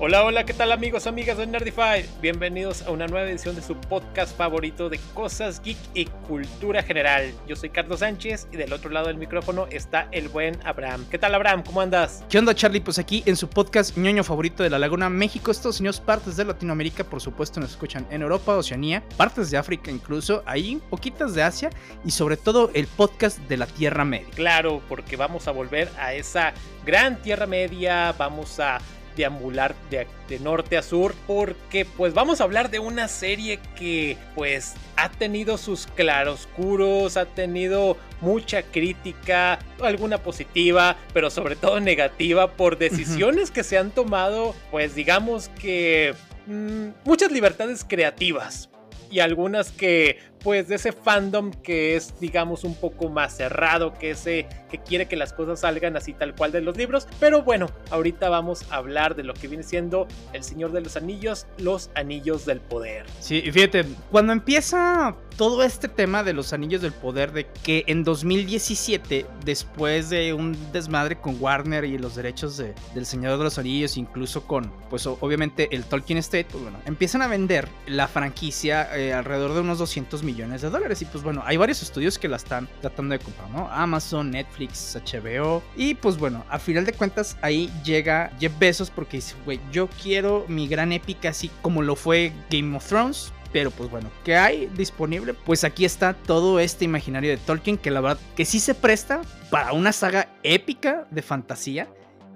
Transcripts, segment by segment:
Hola, hola, ¿qué tal amigos, amigas de Nerdify? Bienvenidos a una nueva edición de su podcast favorito de cosas geek y cultura general. Yo soy Carlos Sánchez y del otro lado del micrófono está el buen Abraham. ¿Qué tal Abraham? ¿Cómo andas? ¿Qué onda Charlie? Pues aquí en su podcast ñoño favorito de la Laguna México, Estados Unidos, partes de Latinoamérica, por supuesto nos escuchan en Europa, Oceanía, partes de África incluso, ahí poquitas de Asia y sobre todo el podcast de la Tierra Media. Claro, porque vamos a volver a esa gran Tierra Media, vamos a deambular de, de, norte a sur porque pues vamos a hablar de una serie que pues ha tenido sus claroscuros, ha tenido mucha crítica, alguna positiva, pero sobre todo negativa por decisiones que se han tomado pues digamos que mmm, muchas libertades creativas y algunas que pues de ese fandom que es digamos un poco más cerrado, que ese que quiere que las cosas salgan así tal cual de los libros, pero bueno, ahorita vamos a hablar de lo que viene siendo El Señor de los Anillos, los Anillos del Poder. Sí, y fíjate, cuando empieza todo este tema de los Anillos del Poder de que en 2017 después de un desmadre con Warner y los derechos de, del Señor de los Anillos, incluso con pues obviamente el Tolkien Estate, pues bueno, empiezan a vender la franquicia eh, alrededor de unos 200 millones de dólares. Y pues bueno, hay varios estudios que la están tratando de comprar, ¿no? Amazon, Netflix, HBO. Y pues bueno, a final de cuentas ahí llega Jeff Bezos porque dice, güey, yo quiero mi gran épica así como lo fue Game of Thrones. Pero pues bueno, ¿qué hay disponible? Pues aquí está todo este imaginario de Tolkien que la verdad que sí se presta para una saga épica de fantasía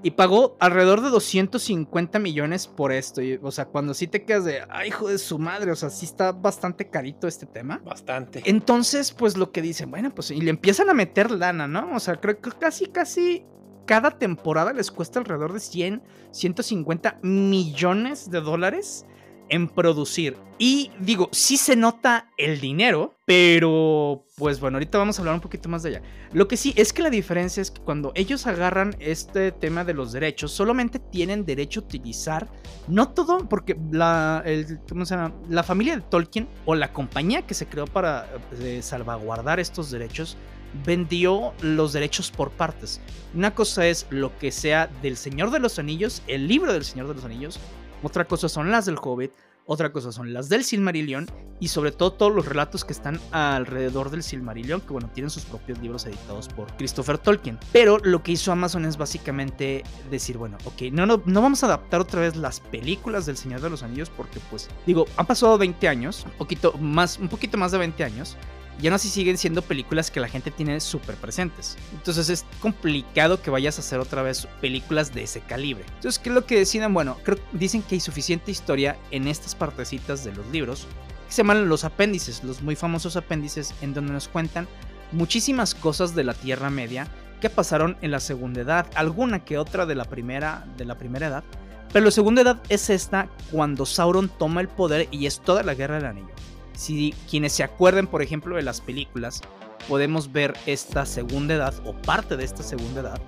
y pagó alrededor de 250 millones por esto. Y, o sea, cuando sí te quedas de, ay, hijo de su madre, o sea, sí está bastante carito este tema. Bastante. Entonces, pues lo que dicen, bueno, pues y le empiezan a meter lana, ¿no? O sea, creo que casi, casi cada temporada les cuesta alrededor de 100, 150 millones de dólares en producir. Y digo, sí se nota el dinero, pero pues bueno, ahorita vamos a hablar un poquito más de allá. Lo que sí es que la diferencia es que cuando ellos agarran este tema de los derechos, solamente tienen derecho a utilizar, no todo, porque la, ¿cómo se llama? la familia de Tolkien o la compañía que se creó para eh, salvaguardar estos derechos, vendió los derechos por partes. Una cosa es lo que sea del Señor de los Anillos, el libro del Señor de los Anillos, otra cosa son las del Hobbit, otra cosa son las del Silmarillion y sobre todo todos los relatos que están alrededor del Silmarillion, que bueno, tienen sus propios libros editados por Christopher Tolkien. Pero lo que hizo Amazon es básicamente decir, bueno, ok, no, no, no vamos a adaptar otra vez las películas del Señor de los Anillos porque pues, digo, han pasado 20 años, un poquito más, un poquito más de 20 años, y aún así siguen siendo películas que la gente tiene súper presentes. Entonces es complicado que vayas a hacer otra vez películas de ese calibre. Entonces, ¿qué es lo que deciden? Bueno, creo, dicen que hay suficiente historia en estas partecitas de los libros que se llaman los apéndices, los muy famosos apéndices en donde nos cuentan muchísimas cosas de la Tierra Media que pasaron en la segunda edad, alguna que otra de la primera, de la primera edad. Pero la segunda edad es esta cuando Sauron toma el poder y es toda la guerra del anillo. Si quienes se acuerden, por ejemplo, de las películas, podemos ver esta segunda edad o parte de esta segunda edad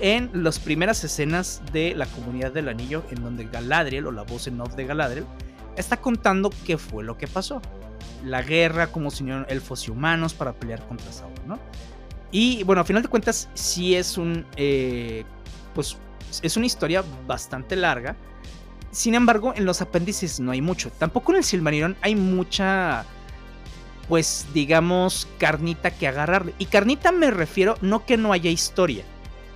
en las primeras escenas de la comunidad del anillo, en donde Galadriel o la voz en off de Galadriel está contando qué fue lo que pasó. La guerra, cómo se unieron elfos y humanos para pelear contra Sauron. Y bueno, a final de cuentas, sí es un. Eh, pues es una historia bastante larga sin embargo, en los apéndices no hay mucho. Tampoco en el Silmarillion hay mucha, pues digamos, carnita que agarrarle. Y carnita me refiero no que no haya historia,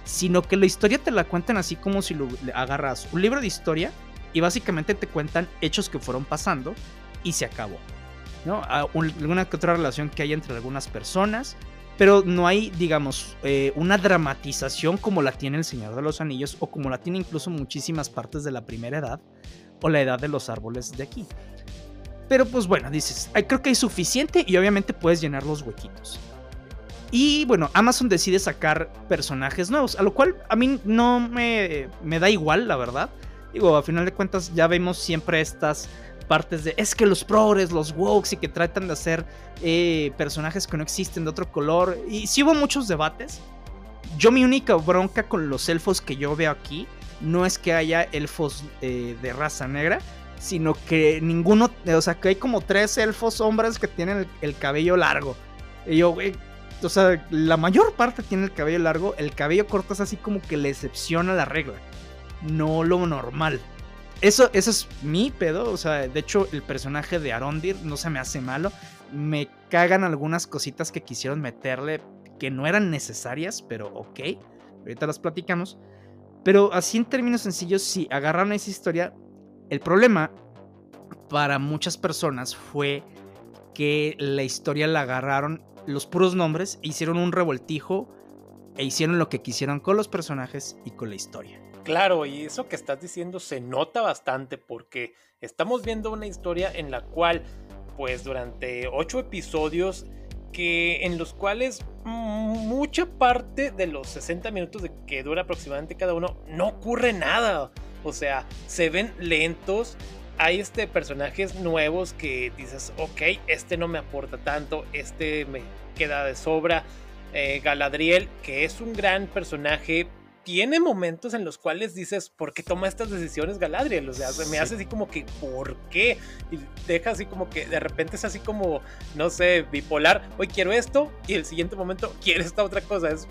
sino que la historia te la cuentan así como si lo agarras un libro de historia y básicamente te cuentan hechos que fueron pasando y se acabó. ¿no? Alguna que otra relación que hay entre algunas personas, pero no hay, digamos, eh, una dramatización como la tiene El Señor de los Anillos o como la tiene incluso muchísimas partes de la primera edad o la edad de los árboles de aquí. Pero pues bueno, dices, creo que hay suficiente y obviamente puedes llenar los huequitos. Y bueno, Amazon decide sacar personajes nuevos, a lo cual a mí no me, me da igual, la verdad. Digo, a final de cuentas ya vemos siempre estas partes de es que los progres, los wokes y que tratan de hacer eh, personajes que no existen de otro color. Y sí hubo muchos debates. Yo mi única bronca con los elfos que yo veo aquí no es que haya elfos eh, de raza negra, sino que ninguno, o sea, que hay como tres elfos hombres que tienen el, el cabello largo. Y yo, güey, o sea, la mayor parte tiene el cabello largo, el cabello corto es así como que le excepciona la regla, no lo normal. Eso, eso es mi pedo. O sea, de hecho, el personaje de Arondir no se me hace malo. Me cagan algunas cositas que quisieron meterle que no eran necesarias, pero ok. Ahorita las platicamos. Pero así en términos sencillos, si agarraron esa historia, el problema para muchas personas fue que la historia la agarraron los puros nombres, hicieron un revoltijo e hicieron lo que quisieron con los personajes y con la historia. Claro, y eso que estás diciendo se nota bastante porque estamos viendo una historia en la cual, pues durante ocho episodios, que en los cuales mucha parte de los 60 minutos de que dura aproximadamente cada uno no ocurre nada. O sea, se ven lentos. Hay este personajes nuevos que dices, ok, este no me aporta tanto, este me queda de sobra. Eh, Galadriel, que es un gran personaje, tiene momentos en los cuales dices, ¿por qué toma estas decisiones Galadriel? O sea, me hace así como que, ¿por qué? Y deja así como que de repente es así como, no sé, bipolar. Hoy quiero esto y el siguiente momento quiero esta otra cosa. Es,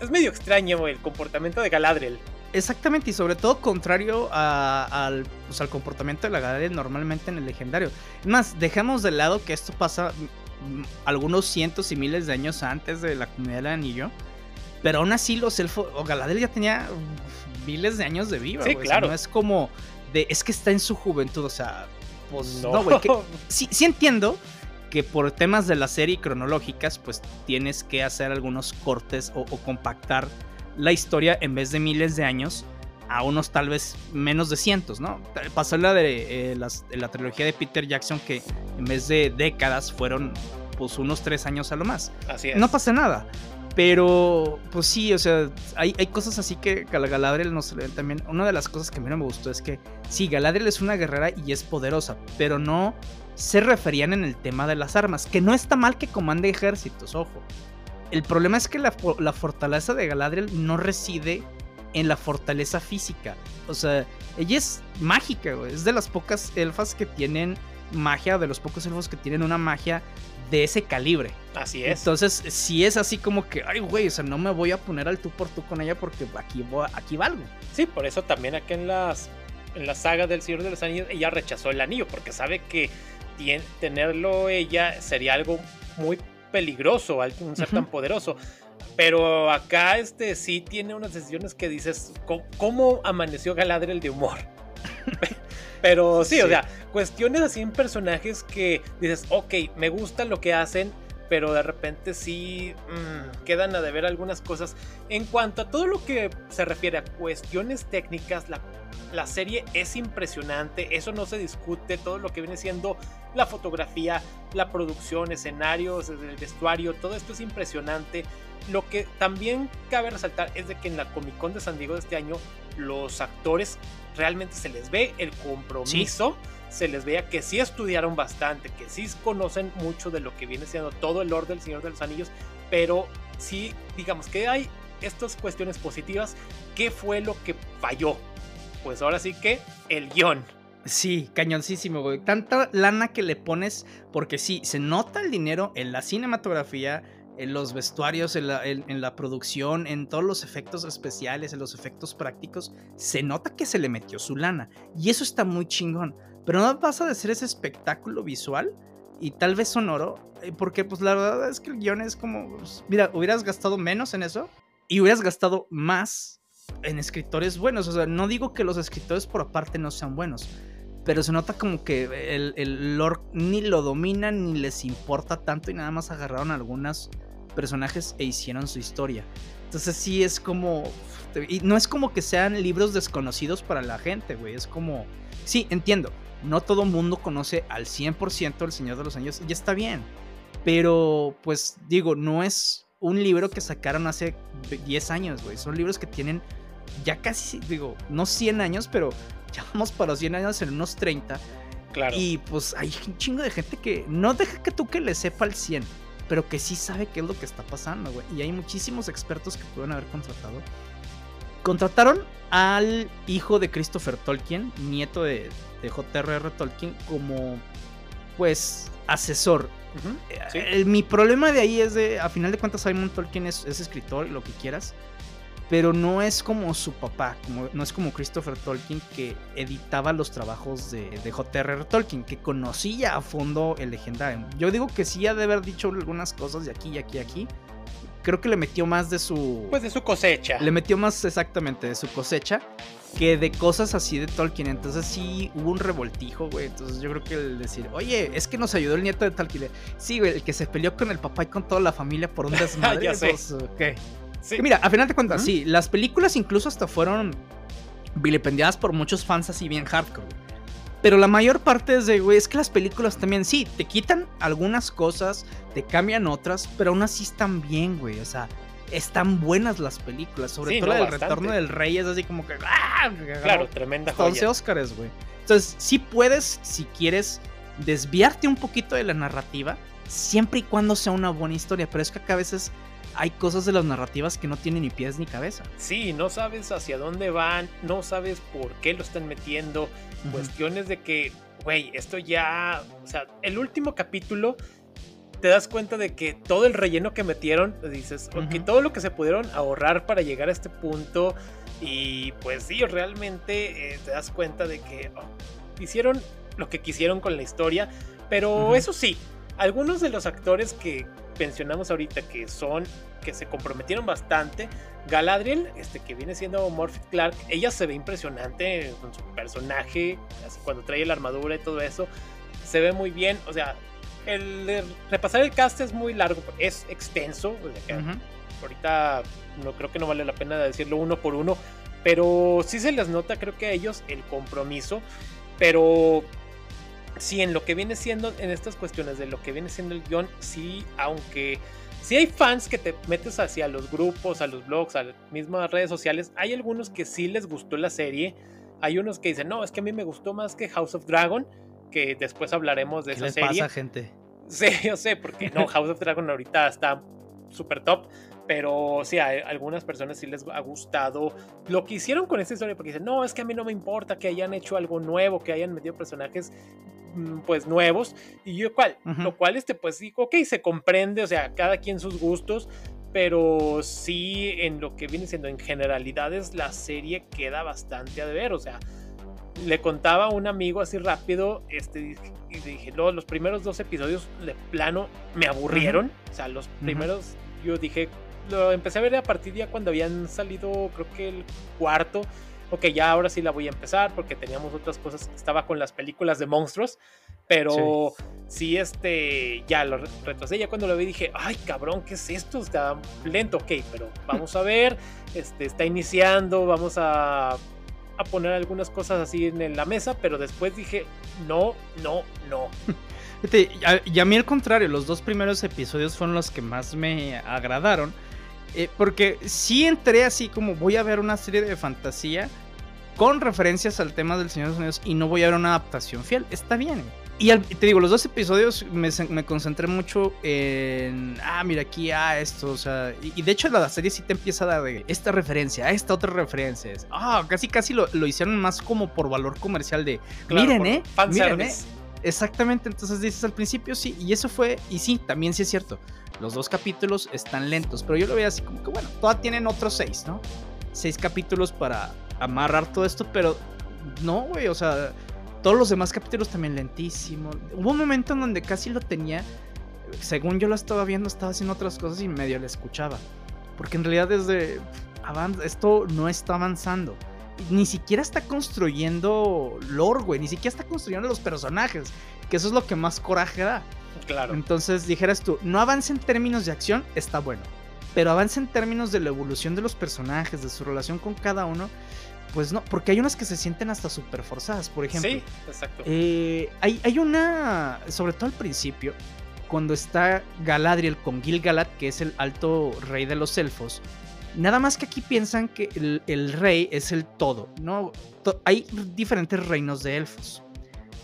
es medio extraño el comportamiento de Galadriel. Exactamente, y sobre todo contrario al, pues, al comportamiento de la Galadriel normalmente en el legendario. Es más, dejemos de lado que esto pasa mm, algunos cientos y miles de años antes de la comunidad del anillo pero aún así los elfos, o Galadriel ya tenía miles de años de vida. Sí, claro. no es como de, es que está en su juventud, o sea, pues no, güey. sí, sí entiendo que por temas de la serie cronológicas, pues tienes que hacer algunos cortes o, compactar la historia en vez de miles de años a unos tal vez menos de cientos, ¿no? Pasó la de eh, la trilogía de Peter Jackson que en vez de décadas fueron pues unos tres años a lo más. Así es. No pasa nada. Pero, pues sí, o sea, hay, hay cosas así que Galadriel no se le también. Una de las cosas que a mí no me gustó es que, sí, Galadriel es una guerrera y es poderosa, pero no se referían en el tema de las armas. Que no está mal que comande ejércitos, ojo. El problema es que la, fortaleza de Galadriel no reside en la fortaleza física. O sea, ella es mágica. Es de las pocas elfas que tienen magia, de los pocos elfos que tienen una magia de ese calibre. Así es. Entonces, si es así como que, ay, güey, o sea, no me voy a poner al tú por tú con ella porque aquí, aquí valgo. Sí, por eso también aquí en las en la saga del Señor de los Anillos ella rechazó el anillo porque sabe que tenerlo ella sería algo muy peligroso un ser tan poderoso. Pero acá este sí tiene unas decisiones que dices, ¿cómo, amaneció Galadriel de humor? Pero sí, o sea, cuestiones así en personajes que dices, ok, me gusta lo que hacen, pero de repente sí mm, quedan a deber algunas cosas. En cuanto a todo lo que se refiere a cuestiones técnicas, la, la serie es impresionante, eso no se discute, todo lo que viene siendo la fotografía, la producción, escenarios, el vestuario, todo esto es impresionante. Lo que también cabe resaltar es de que en la Comic Con de San Diego de este año los actores realmente se les ve el compromiso, se les vea que sí estudiaron bastante, que sí conocen mucho de lo que viene siendo todo el Lord del Señor de los Anillos, pero sí, digamos que hay estas cuestiones positivas. ¿Qué fue lo que falló? Pues ahora sí que el guion. Sí, cañoncísimo, güey. Tanta lana que le pones, porque sí, se nota el dinero en la cinematografía, en los vestuarios, en la, producción, en todos los efectos especiales, en los efectos prácticos, se nota que se le metió su lana. Y eso está muy chingón. Pero no pasa de ser ese espectáculo visual y tal vez sonoro, eh, porque pues la verdad es que el guion es como, pues, mira, hubieras gastado menos en eso y hubieras gastado más en escritores buenos. O sea, no digo que los escritores por aparte no sean buenos, pero se nota como que el, el lore ni lo dominan ni les importa tanto y nada más agarraron algunos personajes e hicieron su historia. Entonces sí es como... Y no es como que sean libros desconocidos para la gente, güey. Es como... Sí, entiendo. No todo mundo conoce al 100% El Señor de los Años y está bien. Pero pues digo, no es un libro que sacaron hace 10 años, güey. Son libros que tienen ya casi, digo, no 100 años, pero ya vamos para 100 años en unos 30. Claro. Y pues hay un chingo de gente que no deja que tú que le sepa al 100, pero que sí sabe qué es lo que está pasando, güey. Y hay muchísimos expertos que pueden haber contratado. Contrataron al hijo de Christopher Tolkien, nieto de, de J.R.R. Tolkien, como pues asesor. mi problema de ahí es de, a final de cuentas, Simon Tolkien es, es escritor y lo que quieras pero no es como su papá, como, no es como Christopher Tolkien que editaba los trabajos de, de J.R.R. Tolkien, que conocía a fondo el legendario. Yo digo que sí ha de haber dicho algunas cosas de aquí y aquí y aquí. Creo que le metió más de su... Pues de su cosecha. Le metió más exactamente de su cosecha que de cosas así de Tolkien. Entonces sí hubo un revoltijo, güey. Entonces yo creo que el decir, oye, es que nos ayudó el nieto de Tolkien. Sí, güey, el que se peleó con el papá y con toda la familia por un desmadre. ya sé. Pues, okay. Mira, a final de cuentas, sí, las películas incluso hasta fueron vilipendiadas por muchos fans así bien hardcore. Pero la mayor parte es de, güey, es que las películas también sí, te quitan algunas cosas, te cambian otras, pero aún así están bien, güey. O sea, están buenas las películas, sobre todo el retorno del rey es así como que... ¡ah! Claro, tremenda joya. 11 Oscars, güey. Entonces, sí puedes, si quieres, desviarte un poquito de la narrativa, siempre y cuando sea una buena historia, pero es que acá a veces hay cosas de las narrativas que no tienen ni pies ni cabeza. Sí, no sabes hacia dónde van, no sabes por qué lo están metiendo. Cuestiones de que, güey, esto ya. O sea, el último capítulo te das cuenta de que todo el relleno que metieron, dices, ok, todo lo que se pudieron ahorrar para llegar a este punto. Y pues sí, realmente eh, te das cuenta de que oh, hicieron lo que quisieron con la historia. Pero eso sí, algunos de los actores que mencionamos ahorita que son que se comprometieron bastante. Galadriel, este que viene siendo Morphy Clark, ella se ve impresionante con su personaje, así cuando trae la armadura y todo eso, se ve muy bien, o sea, el, repasar el cast es muy largo, es extenso, ahorita no creo que no vale la pena decirlo uno por uno, pero sí se les nota creo que a ellos el compromiso, pero sí, en lo que viene siendo, en estas cuestiones de lo que viene siendo el guion, sí, aunque sí hay fans que te metes hacia los grupos, a los blogs, a las mismas redes sociales, hay algunos que sí les gustó la serie, hay unos que dicen, no, es que a mí me gustó más que House of Dragon, que después hablaremos de ¿Qué esa les serie. pasa, gente? Sí, yo sé, porque no, House of Dragon ahorita está súper top. Pero sí, a algunas personas sí les ha gustado lo que hicieron con esta historia, porque dicen, no, es que a mí no me importa que hayan hecho algo nuevo, que hayan metido personajes pues nuevos. Y yo, cual, lo cual, este, pues sí, ok, se comprende, o sea, cada quien sus gustos, pero sí, en lo que viene siendo en generalidades, la serie queda bastante a deber, o sea, le contaba a un amigo así rápido, este, y dije, no, los primeros dos episodios de plano me aburrieron, o sea, los primeros, yo dije, lo empecé a ver a partir de ya cuando habían salido, creo que el cuarto. Ok, ya ahora sí la voy a empezar porque teníamos otras cosas. Estaba con las películas de monstruos, pero sí, este, ya lo retrasé. Ya cuando lo vi dije, ay cabrón, ¿qué es esto? Está lento, ok, pero vamos a ver. Este, está iniciando, vamos a, a poner algunas cosas así en la mesa, pero después dije, no, no, no. Y a mí al contrario, los dos primeros episodios fueron los que más me agradaron eh, porque sí entré así como voy a ver una serie de fantasía con referencias al tema del Señor de los Unidos y no voy a ver una adaptación fiel. Está bien. Y te digo, los dos episodios me, concentré mucho en, ah, mira aquí, ah, esto, o sea, y, de hecho la serie sí te empieza a dar de esta referencia, esta otra referencia. Ah, casi casi lo, hicieron más como por valor comercial de, miren, eh, miren, eh. Exactamente, entonces dices al principio sí, y eso fue, y sí, también sí es cierto. Los dos capítulos están lentos, pero yo lo veo así como que, bueno, todavía tienen otros seis, ¿no? Seis capítulos para amarrar todo esto, pero no, güey, o sea, todos los demás capítulos también lentísimos. Hubo un momento en donde casi lo tenía, según yo lo estaba viendo, estaba haciendo otras cosas y medio le escuchaba. Porque en realidad desde esto no está avanzando. Ni siquiera está construyendo lore, güey. Ni siquiera está construyendo los personajes. Que eso es lo que más coraje da. Claro. Entonces dijeras tú, no avance en términos de acción, está bueno. Pero avance en términos de la evolución de los personajes, de su relación con cada uno. Pues no, porque hay unas que se sienten hasta súper forzadas, por ejemplo. Sí, exacto. Eh, hay, hay, una, sobre todo al principio, cuando está Galadriel con Gil-galad, que es el alto rey de los elfos. Nada más que aquí piensan que el, el rey es el todo, ¿no? hay diferentes reinos de elfos.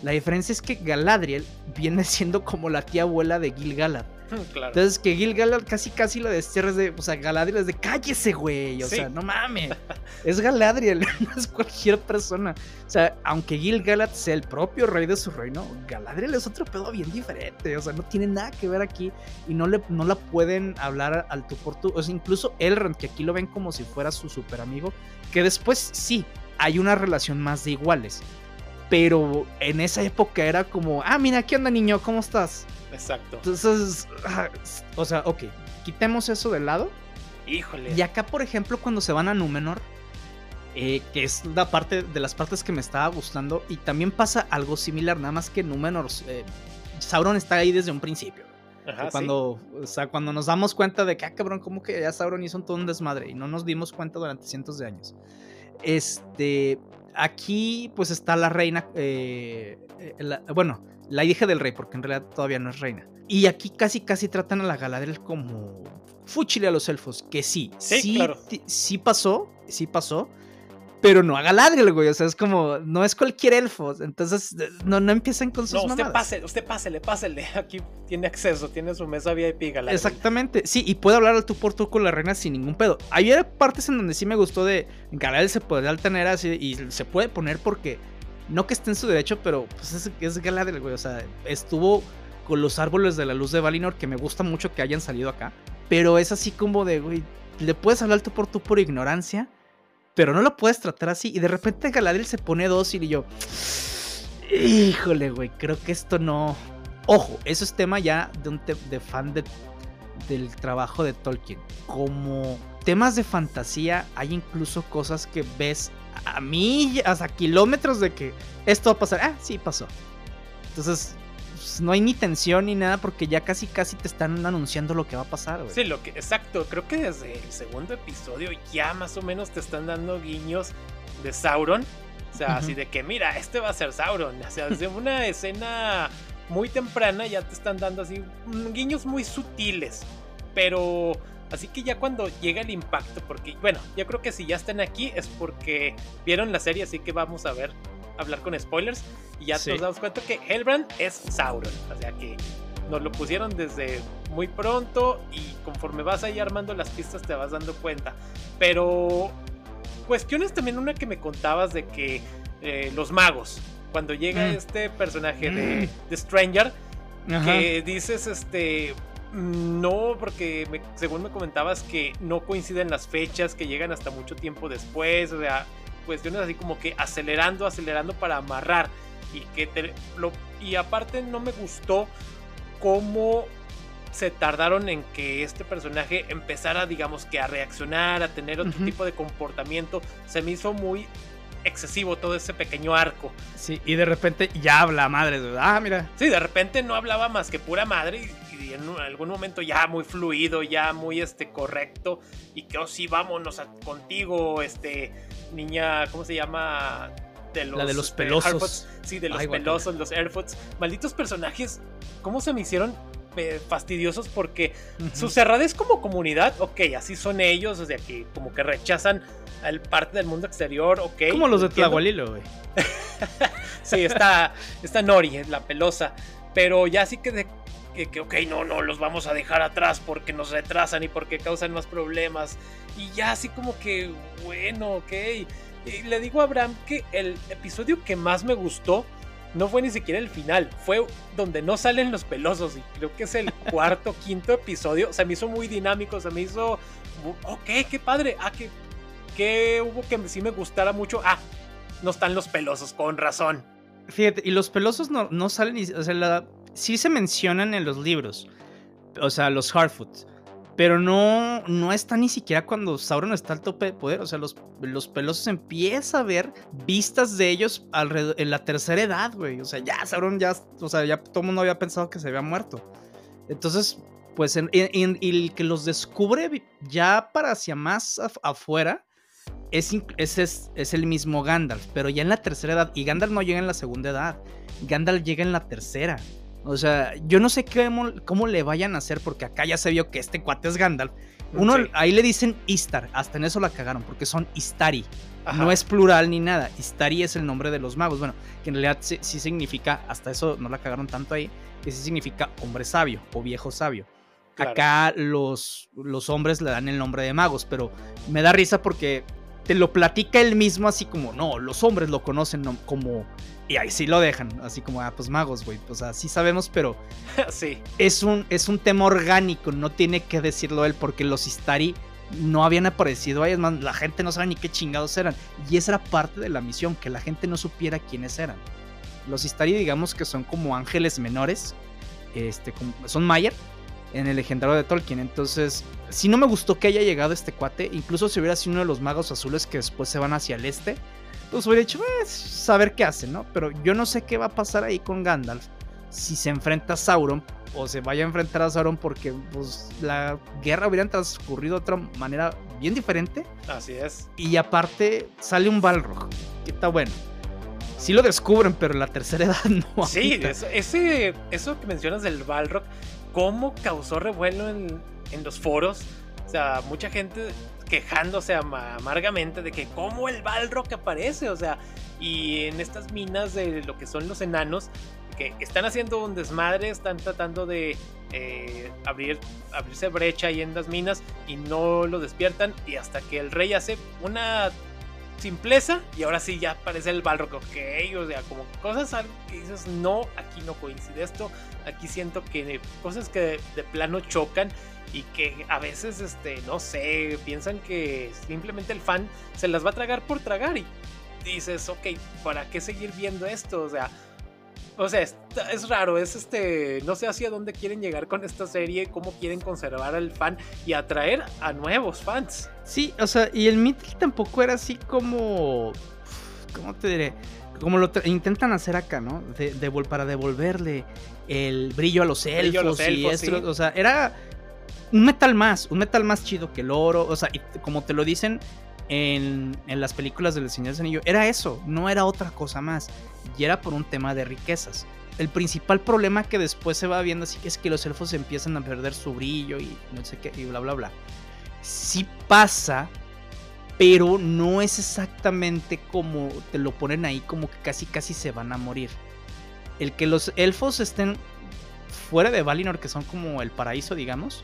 La diferencia es que Galadriel viene siendo como la tía abuela de Gil-galad. Claro. Entonces que Gil-galad casi casi lo destierres de, o sea, Galadriel es de cállese, güey, o Sí. sea, no mames. es Galadriel, no es cualquier persona. O sea, aunque Gil-galad sea el propio rey de su reino, Galadriel es otro pedo bien diferente, o sea, no tiene nada que ver aquí y no le no la pueden hablar al tú por tú, o sea, incluso Elrond que aquí lo ven como si fuera su super amigo, que después sí hay una relación más de iguales. Pero en esa época era como, ah, mira, ¿qué onda, niño? ¿Cómo estás? Exacto. Entonces, ah, o sea, ok, quitemos eso de lado. Híjole. Y acá, por ejemplo, cuando se van a Númenor, eh, que es la parte de las partes que me estaba gustando, y también pasa algo similar, nada más que Númenor, eh, Sauron está ahí desde un principio. Ajá, sí. cuando, o sea, cuando nos damos cuenta de que, ah, cabrón, como que ya Sauron hizo todo un desmadre y no nos dimos cuenta durante cientos de años. Este, aquí pues está la reina, eh, eh, la- bueno, la hija del rey, porque en realidad todavía no es reina. Y aquí casi, casi tratan a la Galadriel como fúchile a los elfos, que sí, Sí, claro. ti- sí pasó, sí pasó. Pero no a Galadriel, güey. O sea, es como, no es cualquier elfo. Entonces, no, no empiecen con sus No, usted mamadas. pase, usted pásele, pásele. Aquí tiene acceso, tiene su mesa VIP, Galadriel. Exactamente, sí, y puede hablar al tú por tú con la reina sin ningún pedo. Había partes en donde sí me gustó de Galadriel se puede tener así y se puede poner porque no que esté en su derecho, pero pues es, es Galadriel, güey. O sea, estuvo con los árboles de la luz de Valinor, que me gusta mucho que hayan salido acá. Pero es así como de, güey, le puedes hablar tú por tú por ignorancia, pero no lo puedes tratar así. Y de repente Galadriel se pone dócil y yo, híjole, güey, creo que esto no. Ojo, eso es tema ya de un de fan de, del trabajo de Tolkien. Como temas de fantasía, hay incluso cosas que ves a millas, a kilómetros de que esto va a pasar. Ah, sí, pasó. Entonces, pues, no hay ni tensión ni nada porque ya casi casi te están anunciando lo que va a pasar, güey. Sí, lo que, exacto. Creo que desde el segundo episodio ya más o menos te están dando guiños de Sauron. O sea, así de que, mira, este va a ser Sauron. O sea, desde una escena muy temprana ya te están dando así mm, guiños muy sutiles. Pero así que ya cuando llega el impacto, porque, bueno, yo creo que si ya están aquí es porque vieron la serie, así que vamos a ver, hablar con spoilers. Y ya Sí. nos damos cuenta que Hellbrand es Sauron. O sea que nos lo pusieron desde muy pronto y conforme vas ahí armando las pistas te vas dando cuenta. Pero cuestiones también una que me contabas de que eh, los magos, cuando llega Mm. este personaje de, Mm. de Stranger, Ajá. que dices este... No, porque me- según me comentabas que no coinciden las fechas, que llegan hasta mucho tiempo después, o sea, cuestiones así como que acelerando, acelerando para amarrar y que te- lo, y aparte no me gustó cómo se tardaron en que este personaje empezara digamos que a reaccionar, a tener otro tipo de comportamiento, se me hizo muy excesivo todo ese pequeño arco. Sí, y de repente ya habla madre. Ah, mira. Sí, de repente no hablaba más que pura madre y, en algún momento ya muy fluido, ya muy este correcto y que oh sí, vámonos a- contigo, este niña, ¿cómo se llama? De La de los este, pelosos. Sí, de los Ay, pelosos, los Airfoots. Malditos personajes, ¿cómo se me hicieron eh, fastidiosos? Porque su cerradez como comunidad, ok, así son ellos, o sea que como que rechazan al parte del mundo exterior, ok. Como los de. Tlahualilo, güey. Sí, está, está Nori, es la pelosa. Pero ya sí que, de, que, que, ok, no, no, los vamos a dejar atrás porque nos retrasan y porque causan más problemas. Y ya así como que, bueno, ok. Y le digo a Abraham que el episodio que más me gustó no fue ni siquiera el final, fue donde no salen los pelosos. Y creo que es el cuarto, quinto episodio. Se me hizo muy dinámico, se me hizo, ok, qué padre. Ah, que, que hubo que sí me gustara mucho. Ah, no están los pelosos, con razón. Fíjate, y los pelosos no, no salen, o sea, la- sí se mencionan en los libros, o sea, los Hardfoot, pero no, no está ni siquiera cuando Sauron está al tope de poder, o sea, los, los pelosos empieza a ver vistas de ellos alrededor, en la tercera edad, güey, o sea, ya Sauron ya, o sea, ya todo el mundo había pensado que se había muerto. Entonces, pues, en, el que los descubre ya para hacia más af- afuera, es, es, es el mismo Gandalf, pero ya en la tercera edad. Y Gandalf no llega en la segunda edad. Gandalf llega en la tercera. O sea, yo no sé cómo, cómo le vayan a hacer, porque acá ya se vio que este cuate es Gandalf. Uno, Sí. ahí le dicen Istar, hasta en eso la cagaron, porque son Istari. Ajá. No es plural ni nada. Istari es el nombre de los magos. Bueno, que en realidad sí, sí significa, hasta eso no la cagaron tanto ahí, que sí significa hombre sabio o viejo sabio. Acá los, los hombres le dan el nombre de magos, pero me da risa porque te lo platica él mismo así como, no, los hombres lo conocen como... Y ahí sí lo dejan, así como, ah, pues magos, güey. Pues así sabemos, pero... sí. Es un, es un tema orgánico, no tiene que decirlo él, porque los Istari no habían aparecido ahí. Es más, la gente no sabe ni qué chingados eran. Y esa era parte de la misión, que la gente no supiera quiénes eran. Los Istari, digamos que son como ángeles menores. Este, son Mayer en el legendario de Tolkien. Entonces, si no me gustó que haya llegado este cuate, incluso si hubiera sido uno de los magos azules que después se van hacia el este, pues hubiera dicho, eh, saber qué hace, ¿no? Pero yo no sé qué va a pasar ahí con Gandalf si se enfrenta a Sauron o se vaya a enfrentar a Sauron porque pues la guerra hubiera transcurrido de otra manera bien diferente. Así es. Y aparte sale un Balrog, que está bueno. Sí lo descubren, pero en la tercera edad no. Sí, eso, ese, eso que mencionas del Balrog cómo causó revuelo en, los foros. O sea, mucha gente quejándose amargamente de que cómo el Balrog aparece, o sea, y en estas minas de lo que son los enanos, que están haciendo un desmadre, están tratando de eh, abrir, abrirse brecha ahí en las minas y no lo despiertan, y hasta que el rey hace una simpleza y ahora sí ya aparece el Balrog, ok, o sea, como cosas que dices, no, aquí no coincide esto, aquí siento que cosas que de, plano chocan y que a veces, este, no sé, piensan que simplemente el fan se las va a tragar por tragar y dices, ok, ¿para qué seguir viendo esto? O sea, o sea, es, es, raro, es este, no sé hacia dónde quieren llegar con esta serie, cómo quieren conservar al fan y atraer a nuevos fans. Sí, o sea, y el Mithril tampoco era así como, ¿cómo te diré? Como lo intentan hacer acá, ¿no? De, para devolverle el brillo a los elfos, y esto, o sea, era un metal más, un metal más chido que el oro, o sea, y como te lo dicen, en, las películas del Señor del Anillo. Era eso, no era otra cosa más. Y era por un tema de riquezas. El principal problema que después se va viendo así es que los elfos empiezan a perder su brillo y no sé qué, y bla, bla, bla. Sí pasa, pero no es exactamente como te lo ponen ahí, como que casi, casi se van a morir. El que los elfos estén fuera de Valinor, que son como el paraíso, digamos,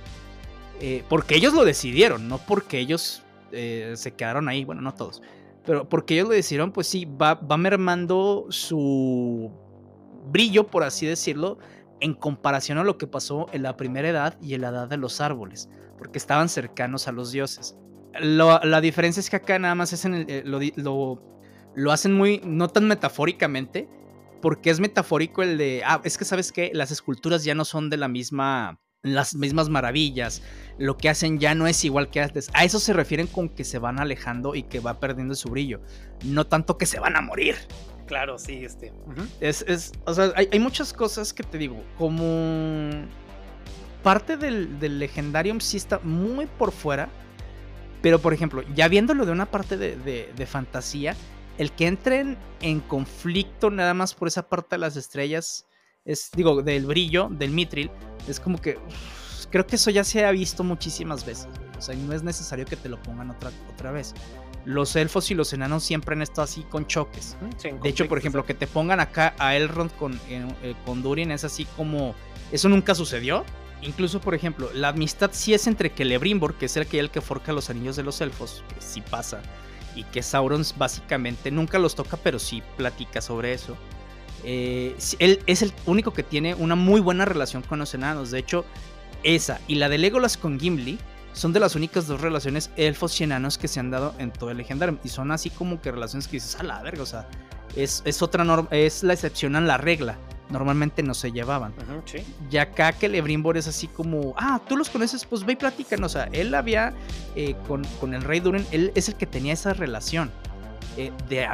eh, porque ellos lo decidieron, no porque ellos eh, se quedaron ahí, bueno, no todos, pero porque ellos lo decidieron, pues sí, va, va mermando su brillo, por así decirlo, en comparación a lo que pasó en la primera edad y en la edad de los árboles, porque estaban cercanos a los dioses. la diferencia es que acá nada más es en el, eh, lo, lo, lo, hacen muy, no tan metafóricamente, porque es metafórico el de, ah, es que sabes que las esculturas ya no son de la misma las mismas maravillas. Lo que hacen ya no es igual que antes. A eso se refieren con que se van alejando y que va perdiendo su brillo. No tanto que se van a morir. Claro, sí, este. es, es, o sea, hay, muchas cosas que te digo. Como parte del, del Legendarium sí está muy por fuera. Pero, por ejemplo, ya viéndolo de una parte de, de fantasía, el que entren en conflicto nada más por esa parte de las estrellas es, digo, del brillo, del mitril, es como que creo que eso ya se ha visto muchísimas veces. O sea, no es necesario que te lo pongan otra, otra vez. Los elfos y los enanos siempre han estado así con choques. de hecho, por ejemplo, que te pongan acá a Elrond con, eh, con Durin es así como. Eso nunca sucedió. Incluso, por ejemplo, la amistad sí es entre Celebrimbor, que es el que, el que forja los anillos de los elfos, que sí pasa, y que Sauron básicamente nunca los toca, pero sí platica sobre eso. Eh, él es el único que tiene una muy buena relación con los enanos. De hecho, esa y la de Legolas con Gimli son de las únicas dos relaciones elfos y enanos que se han dado en todo el legendario. Y son así como que relaciones que dices, a la verga, o sea, es, otra norma, es la excepción a la regla. Normalmente no se llevaban. Y acá que Lebrimbor es así como, ah, tú los conoces, pues ve y platícanos. O sea, él había eh, con, con, el rey Durin, él es el que tenía esa relación. Eh, de,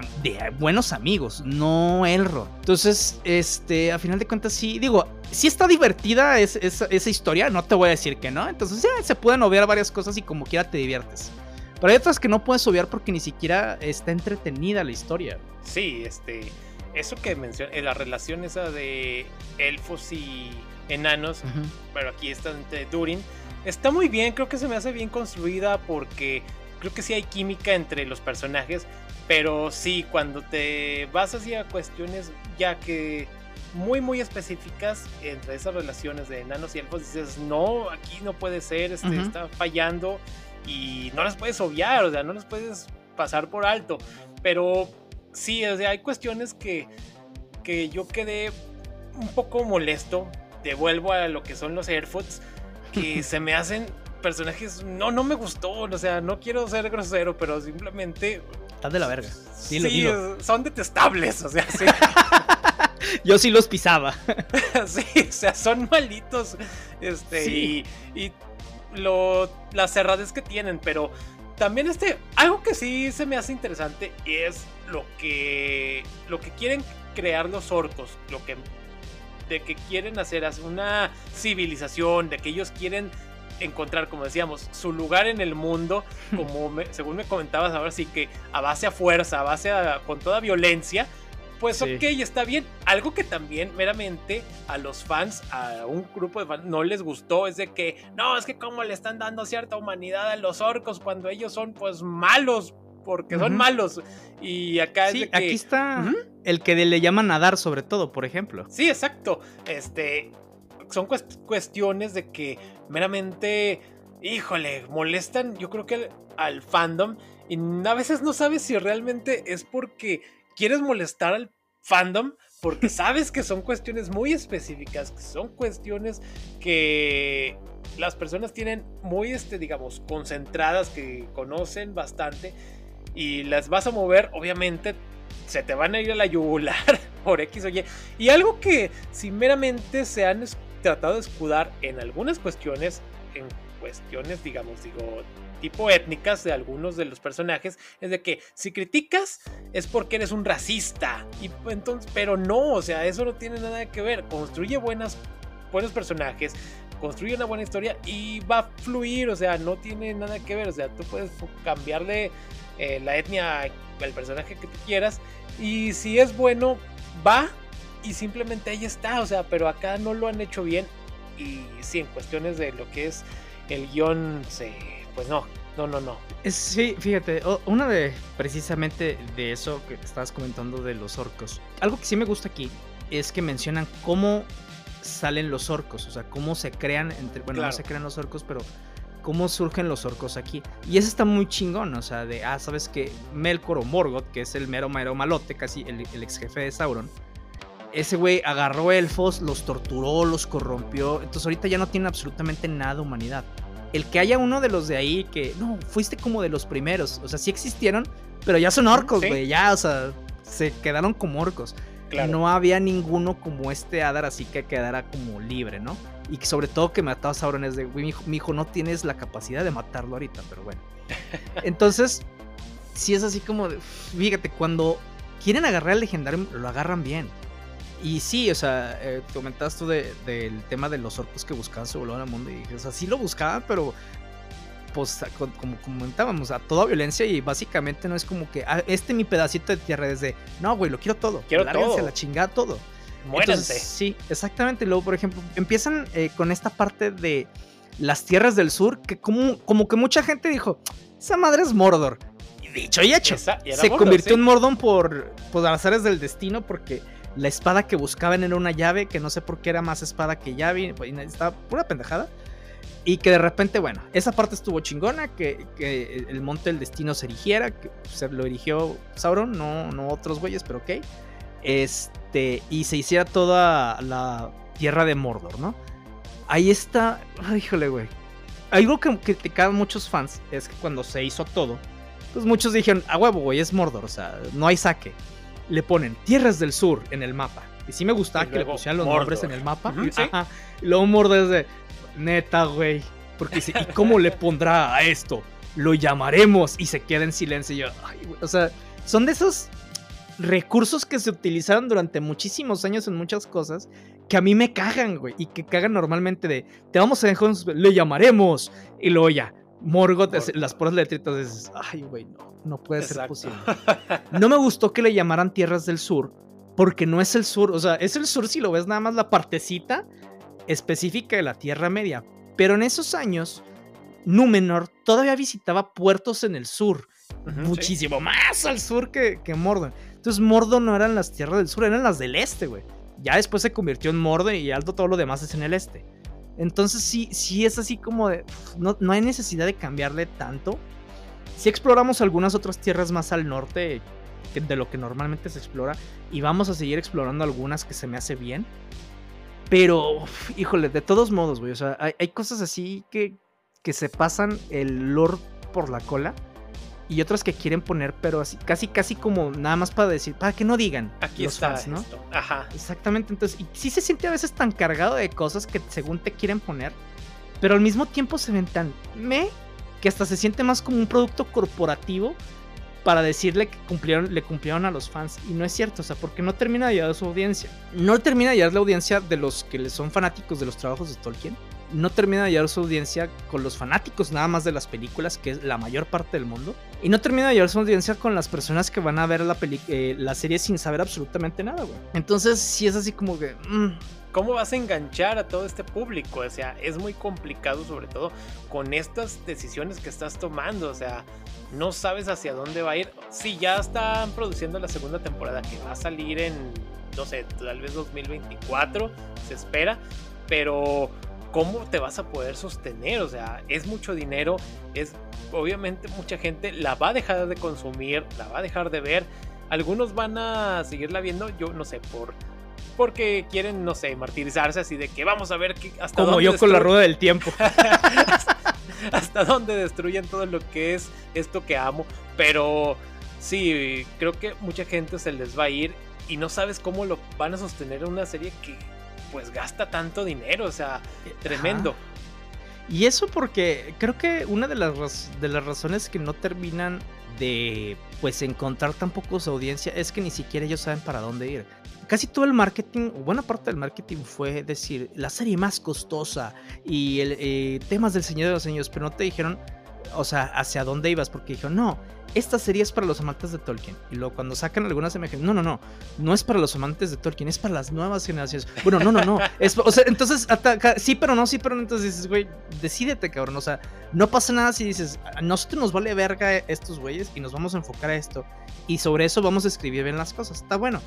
buenos amigos, no Elrond. Entonces, este, a final de cuentas, sí, digo, sí está divertida esa historia, no te voy a decir que no. Entonces, ya se pueden obviar varias cosas y como quiera te diviertes. Pero hay otras que no puedes obviar porque ni siquiera está entretenida la historia. Sí, este, eso que menciona, eh, la relación esa de elfos y enanos, pero aquí está entre Durin, está muy bien, creo que se me hace bien construida porque creo que sí hay química entre los personajes, pero sí, cuando te vas hacia cuestiones ya que muy, muy específicas entre esas relaciones de enanos y elfos. Dices, no, aquí no puede ser, este, está fallando y no las puedes obviar, o sea, no las puedes pasar por alto. Pero sí, o sea, hay cuestiones que, que yo quedé un poco molesto. Devuelvo a lo que son los Airfoots, que se me hacen personajes. No, no me gustó, o sea, no quiero ser grosero, pero simplemente. Están de la verga. Sí, sí son detestables, o sea, sí. Yo sí los pisaba. sí, o sea, son malitos. Este, y, y lo, las cerradas que tienen, pero también este, algo que sí se me hace interesante es lo que, lo que quieren crear los orcos, lo que, de que quieren hacer una civilización, de que ellos quieren encontrar, como decíamos, su lugar en el mundo, como según me comentabas ahora sí que a base a fuerza, a base a, con toda violencia, pues ok, está bien. Algo que también meramente a los fans, a un grupo de fans, no les gustó es de que, no, es que como le están dando cierta humanidad a los orcos cuando ellos son pues malos, porque son malos. Y acá es de que... aquí está el que le llaman nadar sobre todo, por ejemplo. Sí, exacto. Este, son cuestiones de que meramente, híjole, molestan, yo creo que al fandom. Y a veces no sabes si realmente es porque quieres molestar al fandom porque sabes que son cuestiones muy específicas, que son cuestiones que las personas tienen muy, este, digamos, concentradas, que conocen bastante y las vas a mover, obviamente se te van a ir a la yugular por X o Y. Y algo que si meramente se han tratado de escudar en algunas cuestiones, en cuestiones, digamos, digo, tipo étnicas de algunos de los personajes es de que si criticas es porque eres un racista. Y entonces pero no o sea eso no tiene nada que ver. Construye buenas buenos personajes construye una buena historia y va a fluir o sea no tiene nada que ver. O sea tú puedes cambiarle eh, la etnia al personaje que tú quieras y si es bueno va y simplemente ahí está. O sea pero acá no lo han hecho bien y sí en cuestiones de lo que es el guion se pues no, no, no, no. Sí, fíjate, una de precisamente de eso que estabas comentando de los orcos. Algo que sí me gusta aquí es que mencionan cómo salen los orcos, o sea, cómo se crean entre, bueno, no se crean los orcos, pero cómo surgen los orcos aquí. Y eso está muy chingón, o sea, de, ah, sabes que Melkor o Morgoth, que es el mero mero malote, casi el, el ex jefe de Sauron, ese güey agarró elfos, los torturó, los corrompió, entonces ahorita ya no tiene absolutamente nada de humanidad el que haya uno de los de ahí que, no, fuiste como de los primeros, o sea, sí existieron, pero ya son orcos, güey, ya, o sea, se quedaron como orcos. No había ninguno como este Adar así que quedara como libre, ¿no? Y que sobre todo que mataba a Sauron es de, güey, mi hijo, no tienes la capacidad de matarlo ahorita, pero bueno. Entonces, sí es así como de, fíjate, cuando quieren agarrar al legendario, lo agarran bien. Y sí, o sea, eh, comentabas tú del tema de los orcos que buscaban su volver al mundo. Y dije, o sea, sí lo buscaban, pero pues como comentábamos, a toda violencia y básicamente no es como que ah, este mi pedacito de tierra desde, no, güey, lo quiero todo. Quiero todo. la chingada todo. Muéranse. sí, exactamente. Luego, por ejemplo, empiezan eh, con esta parte de las tierras del sur, que como, como que mucha gente dijo, esa madre es Mordor. Y dicho y hecho, se convirtió en Mordor por, por azares del destino porque la espada que buscaban era una llave, que no sé por qué era más espada que llave, pues, estaba pura pendejada. Y que de repente, bueno, esa parte estuvo chingona, que, el monte del destino se erigiera, que se lo erigió Sauron, no, no otros güeyes, pero ok. Este, y se hiciera toda la tierra de Mordor, ¿no? Ahí está, híjole, güey. Algo que criticaban muchos fans es que cuando se hizo todo, pues muchos dijeron, a huevo, güey, es Mordor, o sea, no hay saque le ponen Tierras del Sur en el mapa. Y sí me gustaba que le pusieran los nombres en el mapa. Y luego Mordor es de, neta, güey. Porque dice, ¿y cómo le pondrá a esto? Lo llamaremos y se queda en silencio. Y yo, ay, güey. O sea, son de esos recursos que se utilizaron durante muchísimos años en muchas cosas que a mí me cagan, güey. Y que cagan normalmente de, te vamos a dejar, le llamaremos. Y luego ya, Morgoth, las puras letritas, dices, ay, güey, no, no puede ser posible. No me gustó que le llamaran Tierras del Sur, porque no es el sur, o sea, es el sur si lo ves nada más la partecita específica de la Tierra Media. Pero en esos años, Númenor todavía visitaba puertos en el sur, muchísimo más al sur que, que Mordor. Entonces, Mordor no eran las tierras del sur, eran las del este, güey. Ya después se convirtió en Mordor y Alto todo lo demás es en el este. Entonces sí, sí es así como de... No, no hay necesidad de cambiarle tanto. Si exploramos algunas otras tierras más al norte de lo que normalmente se explora y vamos a seguir explorando algunas que se me hace bien. Pero, híjole, de todos modos, güey, o sea, hay, cosas así que, que se pasan el lore por la cola y otras que quieren poner, pero así, casi, casi como nada más para decir, para que no digan. Aquí los fans, ¿no? Ajá. Exactamente. Entonces, y sí se siente a veces tan cargado de cosas que según te quieren poner, pero al mismo tiempo se ven tan me que hasta se siente más como un producto corporativo para decirle que cumplieron, le cumplieron a los fans. Y no es cierto, o sea, porque no termina de llegar a su audiencia. No termina de llegar la audiencia de los que son fanáticos de los trabajos de Tolkien. No termina de llegar su audiencia con los fanáticos nada más de las películas, que es la mayor parte del mundo. Y no termina de llegar su audiencia con las personas que van a ver la, eh, la serie sin saber absolutamente nada, güey. Entonces, sí es así como que... Mm, ¿Cómo vas a enganchar a todo este público? O sea, es muy complicado sobre todo con estas decisiones que estás tomando. O sea, no sabes hacia dónde va a ir. Sí, ya están produciendo la segunda temporada que va a salir en, no sé, tal vez 2024, se espera. Pero, ¿cómo te vas a poder sostener? O sea, es mucho dinero, es obviamente mucha gente la va a dejar de consumir, la va a dejar de ver. Algunos van a seguirla viendo, yo no sé, por porque quieren, no sé, martirizarse así de que vamos a ver que hasta Como yo con la rueda del tiempo. hasta, dónde destruyen todo lo que es esto que amo. Pero sí, creo que mucha gente se les va a ir y no sabes cómo lo van a sostener en una serie que pues gasta tanto dinero, o sea, tremendo. Y eso porque creo que una de las, de las razones que no terminan de pues encontrar tampoco su audiencia es que ni siquiera ellos saben para dónde ir casi todo el marketing, o buena parte del marketing fue decir la serie más costosa y el, eh, temas del Señor de los Señores, pero no te dijeron, o sea, hacia dónde ibas, porque dijeron, no, esta serie es para los amantes de Tolkien. Y luego cuando sacan algunas imágenes, no, no, no, no es para los amantes de Tolkien, es para las nuevas generaciones. Bueno, no, no, no. Es, entonces, sí, pero no, sí, pero no. Entonces dices, güey, decídete, cabrón. O sea, no pasa nada si dices, nosotros nos vale verga estos güeyes y nos vamos a enfocar a esto. Y sobre eso vamos a escribir bien las cosas. Está bueno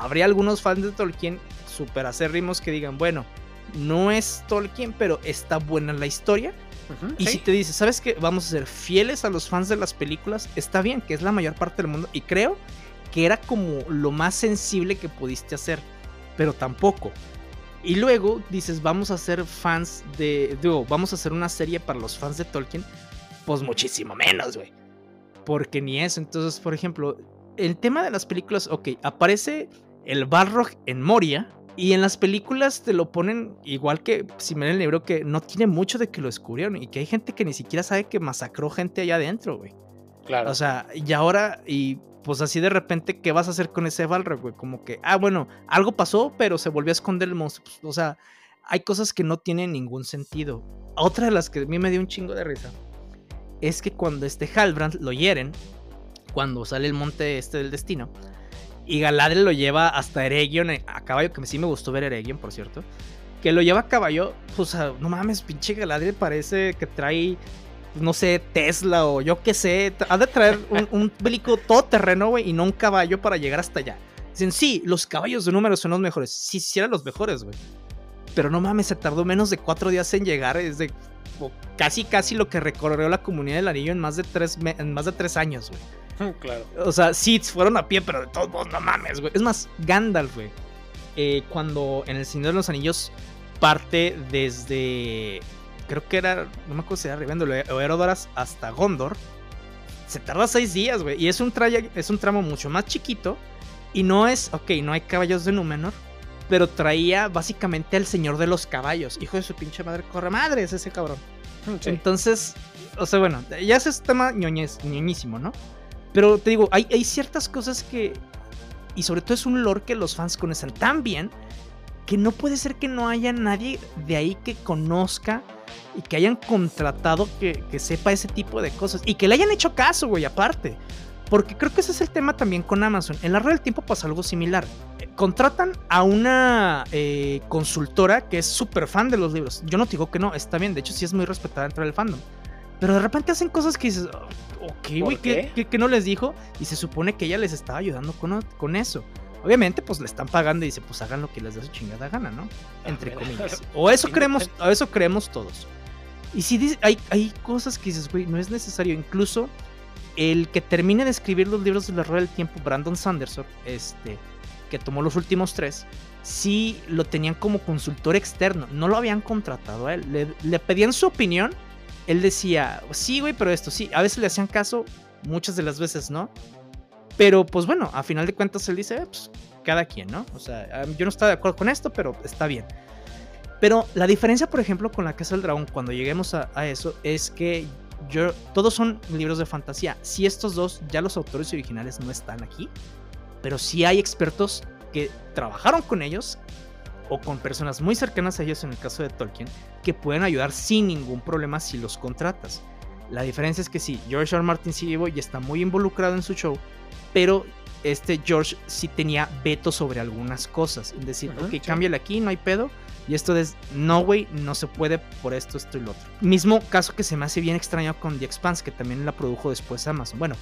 habría algunos fans de Tolkien super acérrimos que digan, bueno, no es Tolkien, pero está buena la historia. Y si te dice, ¿sabes qué? Vamos a ser fieles a los fans de las películas, está bien, que es la mayor parte del mundo. Y creo que era como lo más sensible que pudiste hacer, pero tampoco. Y luego dices, vamos a ser fans de. Digo, vamos a hacer una serie para los fans de Tolkien. Pues muchísimo menos, güey. Porque ni eso. Entonces, por ejemplo, el tema de las películas, ok, aparece el Balrog en Moria. Y en las películas te lo ponen igual que si me el libro que no tiene mucho de que lo descubrieron y que hay gente que ni siquiera sabe que masacró gente allá adentro, güey. Claro. O sea, y ahora, y pues así de repente, ¿qué vas a hacer con ese Balrog, güey? Como que, ah, bueno, algo pasó, pero se volvió a esconder el monstruo. Pues, o sea, hay cosas que no tienen ningún sentido. Otra de las que a mí me dio un chingo de risa es que cuando este Halbrand lo hieren, cuando sale el monte este del destino, y Galadriel lo lleva hasta Eregion eh, a caballo, que sí me gustó ver Eregion, por cierto. Que lo lleva a caballo, pues no mames, pinche Galadriel parece que trae, no sé, Tesla o yo qué sé. Ha de traer un, un vehículo todoterreno, güey, y no un caballo para llegar hasta allá. Dicen, sí, los caballos de número son los mejores. Sí, sí eran los mejores, güey. Pero no mames, se tardó menos de cuatro días en llegar. Es de casi, casi lo que recorrió la comunidad del anillo en más de tres, en más de tres años, güey. Claro. O sea, sí, fueron a pie, pero de todos modos, no mames, güey. Es más, Gandalf, güey. Eh, cuando en El Señor de los Anillos parte desde. Creo que era. No me acuerdo si era arribando o Herodoras hasta Gondor. Se tarda seis días, güey. Y es un, es un tramo mucho más chiquito. Y no es. Ok, no hay caballos de Númenor. Pero traía básicamente al Señor de los Caballos. Hijo de su pinche madre, corre madre, es ese cabrón. Entonces, o sea, bueno, ya ese tema ñoñez, ñoñísimo, ¿no? Pero te digo, hay, ciertas cosas que. Y sobre todo es un lore que los fans conocen tan bien que no puede ser que no haya nadie de ahí que conozca y que hayan contratado que, que, sepa ese tipo de cosas y que le hayan hecho caso, güey, aparte. Porque creo que ese es el tema también con Amazon. En la red del tiempo pasa algo similar. Contratan a una eh, consultora que es súper fan de los libros. Yo no digo que no, está bien, de hecho sí es muy respetada dentro del fandom. Pero de repente hacen cosas que dices, oh, ok, güey, ¿qué, no les dijo? Y se supone que ella les estaba ayudando con, con eso. Obviamente, pues le están pagando y dice, pues hagan lo que les dé su chingada gana, ¿no? Entre comillas. O eso creemos, o eso creemos todos. Y si dice, hay, hay cosas que dices, güey, no es necesario. Incluso el que termine de escribir los libros de la Rueda del Tiempo, Brandon Sanderson, este, que tomó los últimos tres, sí lo tenían como consultor externo. No lo habían contratado a él. Le, le pedían su opinión. Él decía, sí, güey, pero esto sí. A veces le hacían caso, muchas de las veces no. Pero pues bueno, a final de cuentas él dice, eh, pues cada quien, ¿no? O sea, yo no estaba de acuerdo con esto, pero está bien. Pero la diferencia, por ejemplo, con la Casa del Dragón, cuando lleguemos a, eso, es que yo, todos son libros de fantasía. Si estos dos, ya los autores originales no están aquí, pero sí hay expertos que trabajaron con ellos o con personas muy cercanas a ellos, en el caso de Tolkien, que pueden ayudar sin ningún problema si los contratas. La diferencia es que sí, George R. Martin sigue y está muy involucrado en su show, pero este George sí tenía veto sobre algunas cosas. Es decir, ok, cámbiale aquí, no hay pedo. Y esto es, no, güey, no se puede por esto, esto y lo otro. Mismo caso que se me hace bien extraño con The Expanse, que también la produjo después Amazon. Bueno,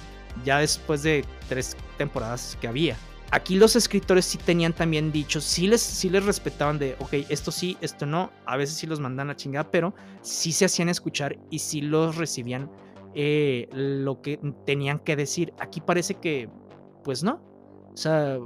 ya después de tres temporadas que había. Aquí los escritores sí tenían también dicho, sí les, sí les respetaban de, ok, esto sí, esto no. A veces sí los mandan a chingada, pero sí se hacían escuchar y sí los recibían eh, lo que tenían que decir. Aquí parece que pues no. O sea,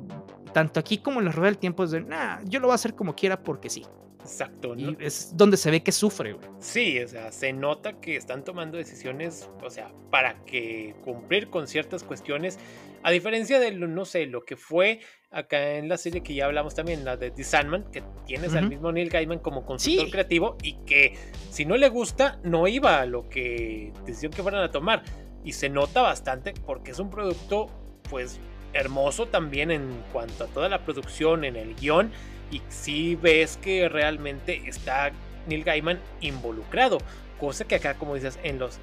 tanto aquí como en la rueda del tiempo es de, nah, yo lo voy a hacer como quiera porque sí. Exacto. Y es donde se ve que sufre, güey. Sí, o sea, se nota que están tomando decisiones, o sea, para que cumplir con ciertas cuestiones, a diferencia de, no sé, lo que fue acá en la serie que ya hablamos también, la de The Sandman, que tienes al mismo Neil Gaiman como consultor creativo y que si no le gusta, no iba a lo que decisión que fueran a tomar. Y se nota bastante porque es un producto, pues, hermoso también en cuanto a toda la producción, en el guion, y si ves que realmente está Neil Gaiman involucrado, cosa que acá, como dices, en los,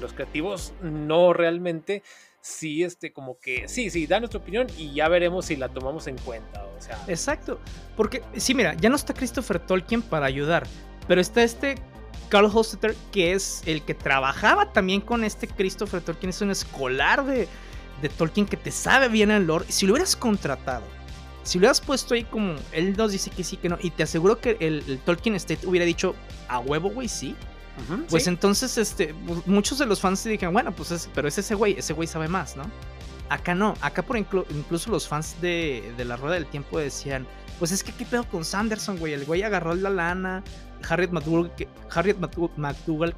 los creativos no realmente, sí, este, como que, sí, sí, da nuestra opinión y ya veremos si la tomamos en cuenta, o sea. Exacto, porque, sí, mira, ya no está Christopher Tolkien para ayudar, pero está este Carl Hostetter, que es el que trabajaba también con este Christopher Tolkien, es un escolar de, de Tolkien que te sabe bien el lore, si lo hubieras contratado, si lo hubieras puesto ahí como él nos dice que sí, que no, y te aseguro que el, Tolkien State hubiera dicho a huevo, güey, sí. Pues entonces, este, muchos de los fans se dijeron, bueno, pues es, pero es ese güey, ese güey sabe más, ¿no? Acá no, acá por incluso los fans de, de, la Rueda del Tiempo decían, pues es que qué pedo con Sanderson, güey, el güey agarró la lana, Harriet McDougall, que, Harriet McDougall,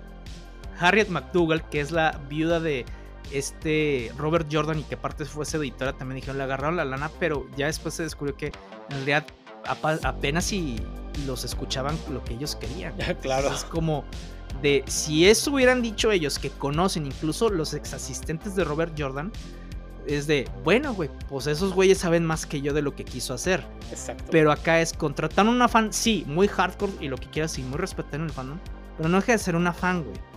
Harriet McDougall, que es la viuda de, este Robert Jordan y que aparte fuese editora también dijeron le agarraron la lana, pero ya después se descubrió que en realidad apenas si los escuchaban lo que ellos querían. claro. es como de si eso hubieran dicho ellos que conocen incluso los ex asistentes de Robert Jordan, es de, bueno, güey, pues esos güeyes saben más que yo de lo que quiso hacer. Exacto. Pero acá es contratar una fan, sí, muy hardcore y lo que quieras, sí, muy respetar en el fandom, pero no deja de ser una fan, güey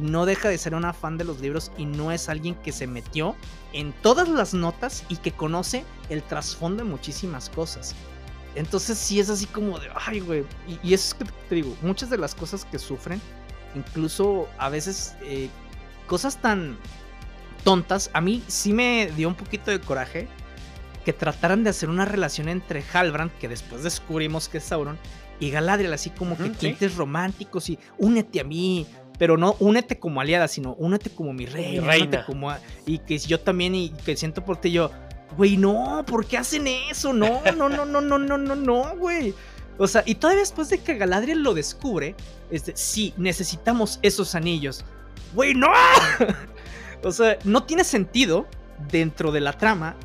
no deja de ser una fan de los libros y no es alguien que se metió en todas las notas y que conoce el trasfondo de muchísimas cosas. Entonces sí es así como de, ay, güey. Y, eso es que te digo, muchas de las cosas que sufren, incluso a veces eh, cosas tan tontas, a mí sí me dio un poquito de coraje que trataran de hacer una relación entre Halbrand, que después descubrimos que es Sauron, y Galadriel, así como que tintes románticos y únete a mí, pero no únete como aliada, sino únete como mi rey, reina. Como y que yo también y que siento por ti yo, güey, no, ¿por qué hacen eso? No, no, no, no, no, no, no, no, güey. O sea, y todavía después de que Galadriel lo descubre, es de, sí, necesitamos esos anillos. Güey, no. o sea, no tiene sentido dentro de la trama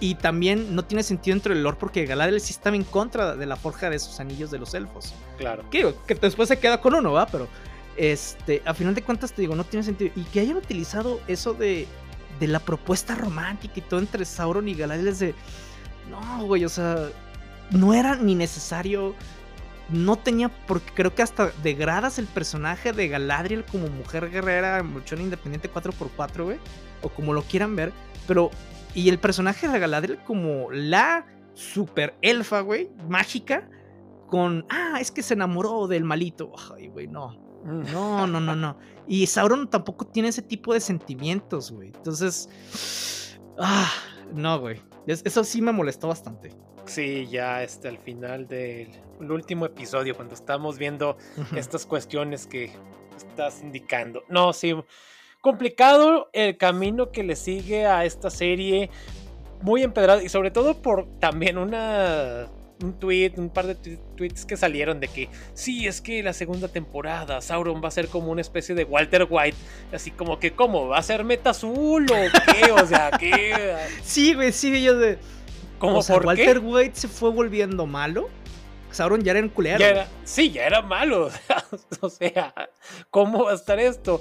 y también no tiene sentido dentro del lore porque Galadriel sí estaba en contra de la forja de esos anillos de los elfos. Claro. Que, que después se queda con uno, ¿va? Pero este, a final de cuentas te digo, no tiene sentido. Y que hayan utilizado eso de, de la propuesta romántica y todo entre Sauron y Galadriel de... No, güey, o sea, no era ni necesario. No tenía, porque creo que hasta degradas el personaje de Galadriel como mujer guerrera, luchón independiente 4x4, güey. O como lo quieran ver. Pero, y el personaje de Galadriel como la super elfa, güey, mágica. Con, ah, es que se enamoró del malito. Ay, güey, no. No, no, no, no. Y Sauron tampoco tiene ese tipo de sentimientos, güey. Entonces. Ah, no, güey. eso sí me molestó bastante. Sí, ya este, al final del último episodio, cuando estamos viendo estas cuestiones que estás indicando. No, sí, complicado el camino que le sigue a esta serie, muy empedrado y sobre todo por también una un tweet, un par de tweets que salieron de que sí, es que la segunda temporada Sauron va a ser como una especie de Walter White, así como que, ¿cómo? ¿Va a ser meta azul o qué? O sea, ¿qué? Sí, güey, sí, yo de. ¿Cómo o sea, Walter White se fue volviendo malo. Sauron ya era un culero. sí, ya era malo. o sea, ¿cómo va a estar esto?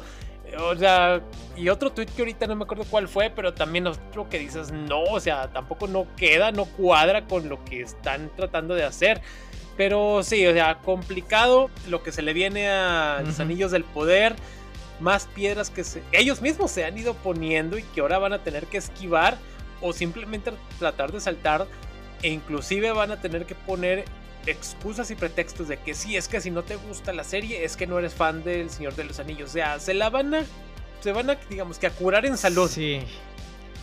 O sea, y otro tweet que ahorita no me acuerdo cuál fue, pero también otro que dices, no, o sea, tampoco no queda, no cuadra con lo que están tratando de hacer. Pero sí, o sea, complicado lo que se le viene a los anillos del poder, más piedras que ellos mismos se han ido poniendo y que ahora van a tener que esquivar o simplemente tratar de saltar e inclusive van a tener que poner excusas y pretextos de que sí, es que si no te gusta la serie, es que no eres fan del Señor de los Anillos. O sea, se la van a, se van a, digamos que a curar en salud. Sí.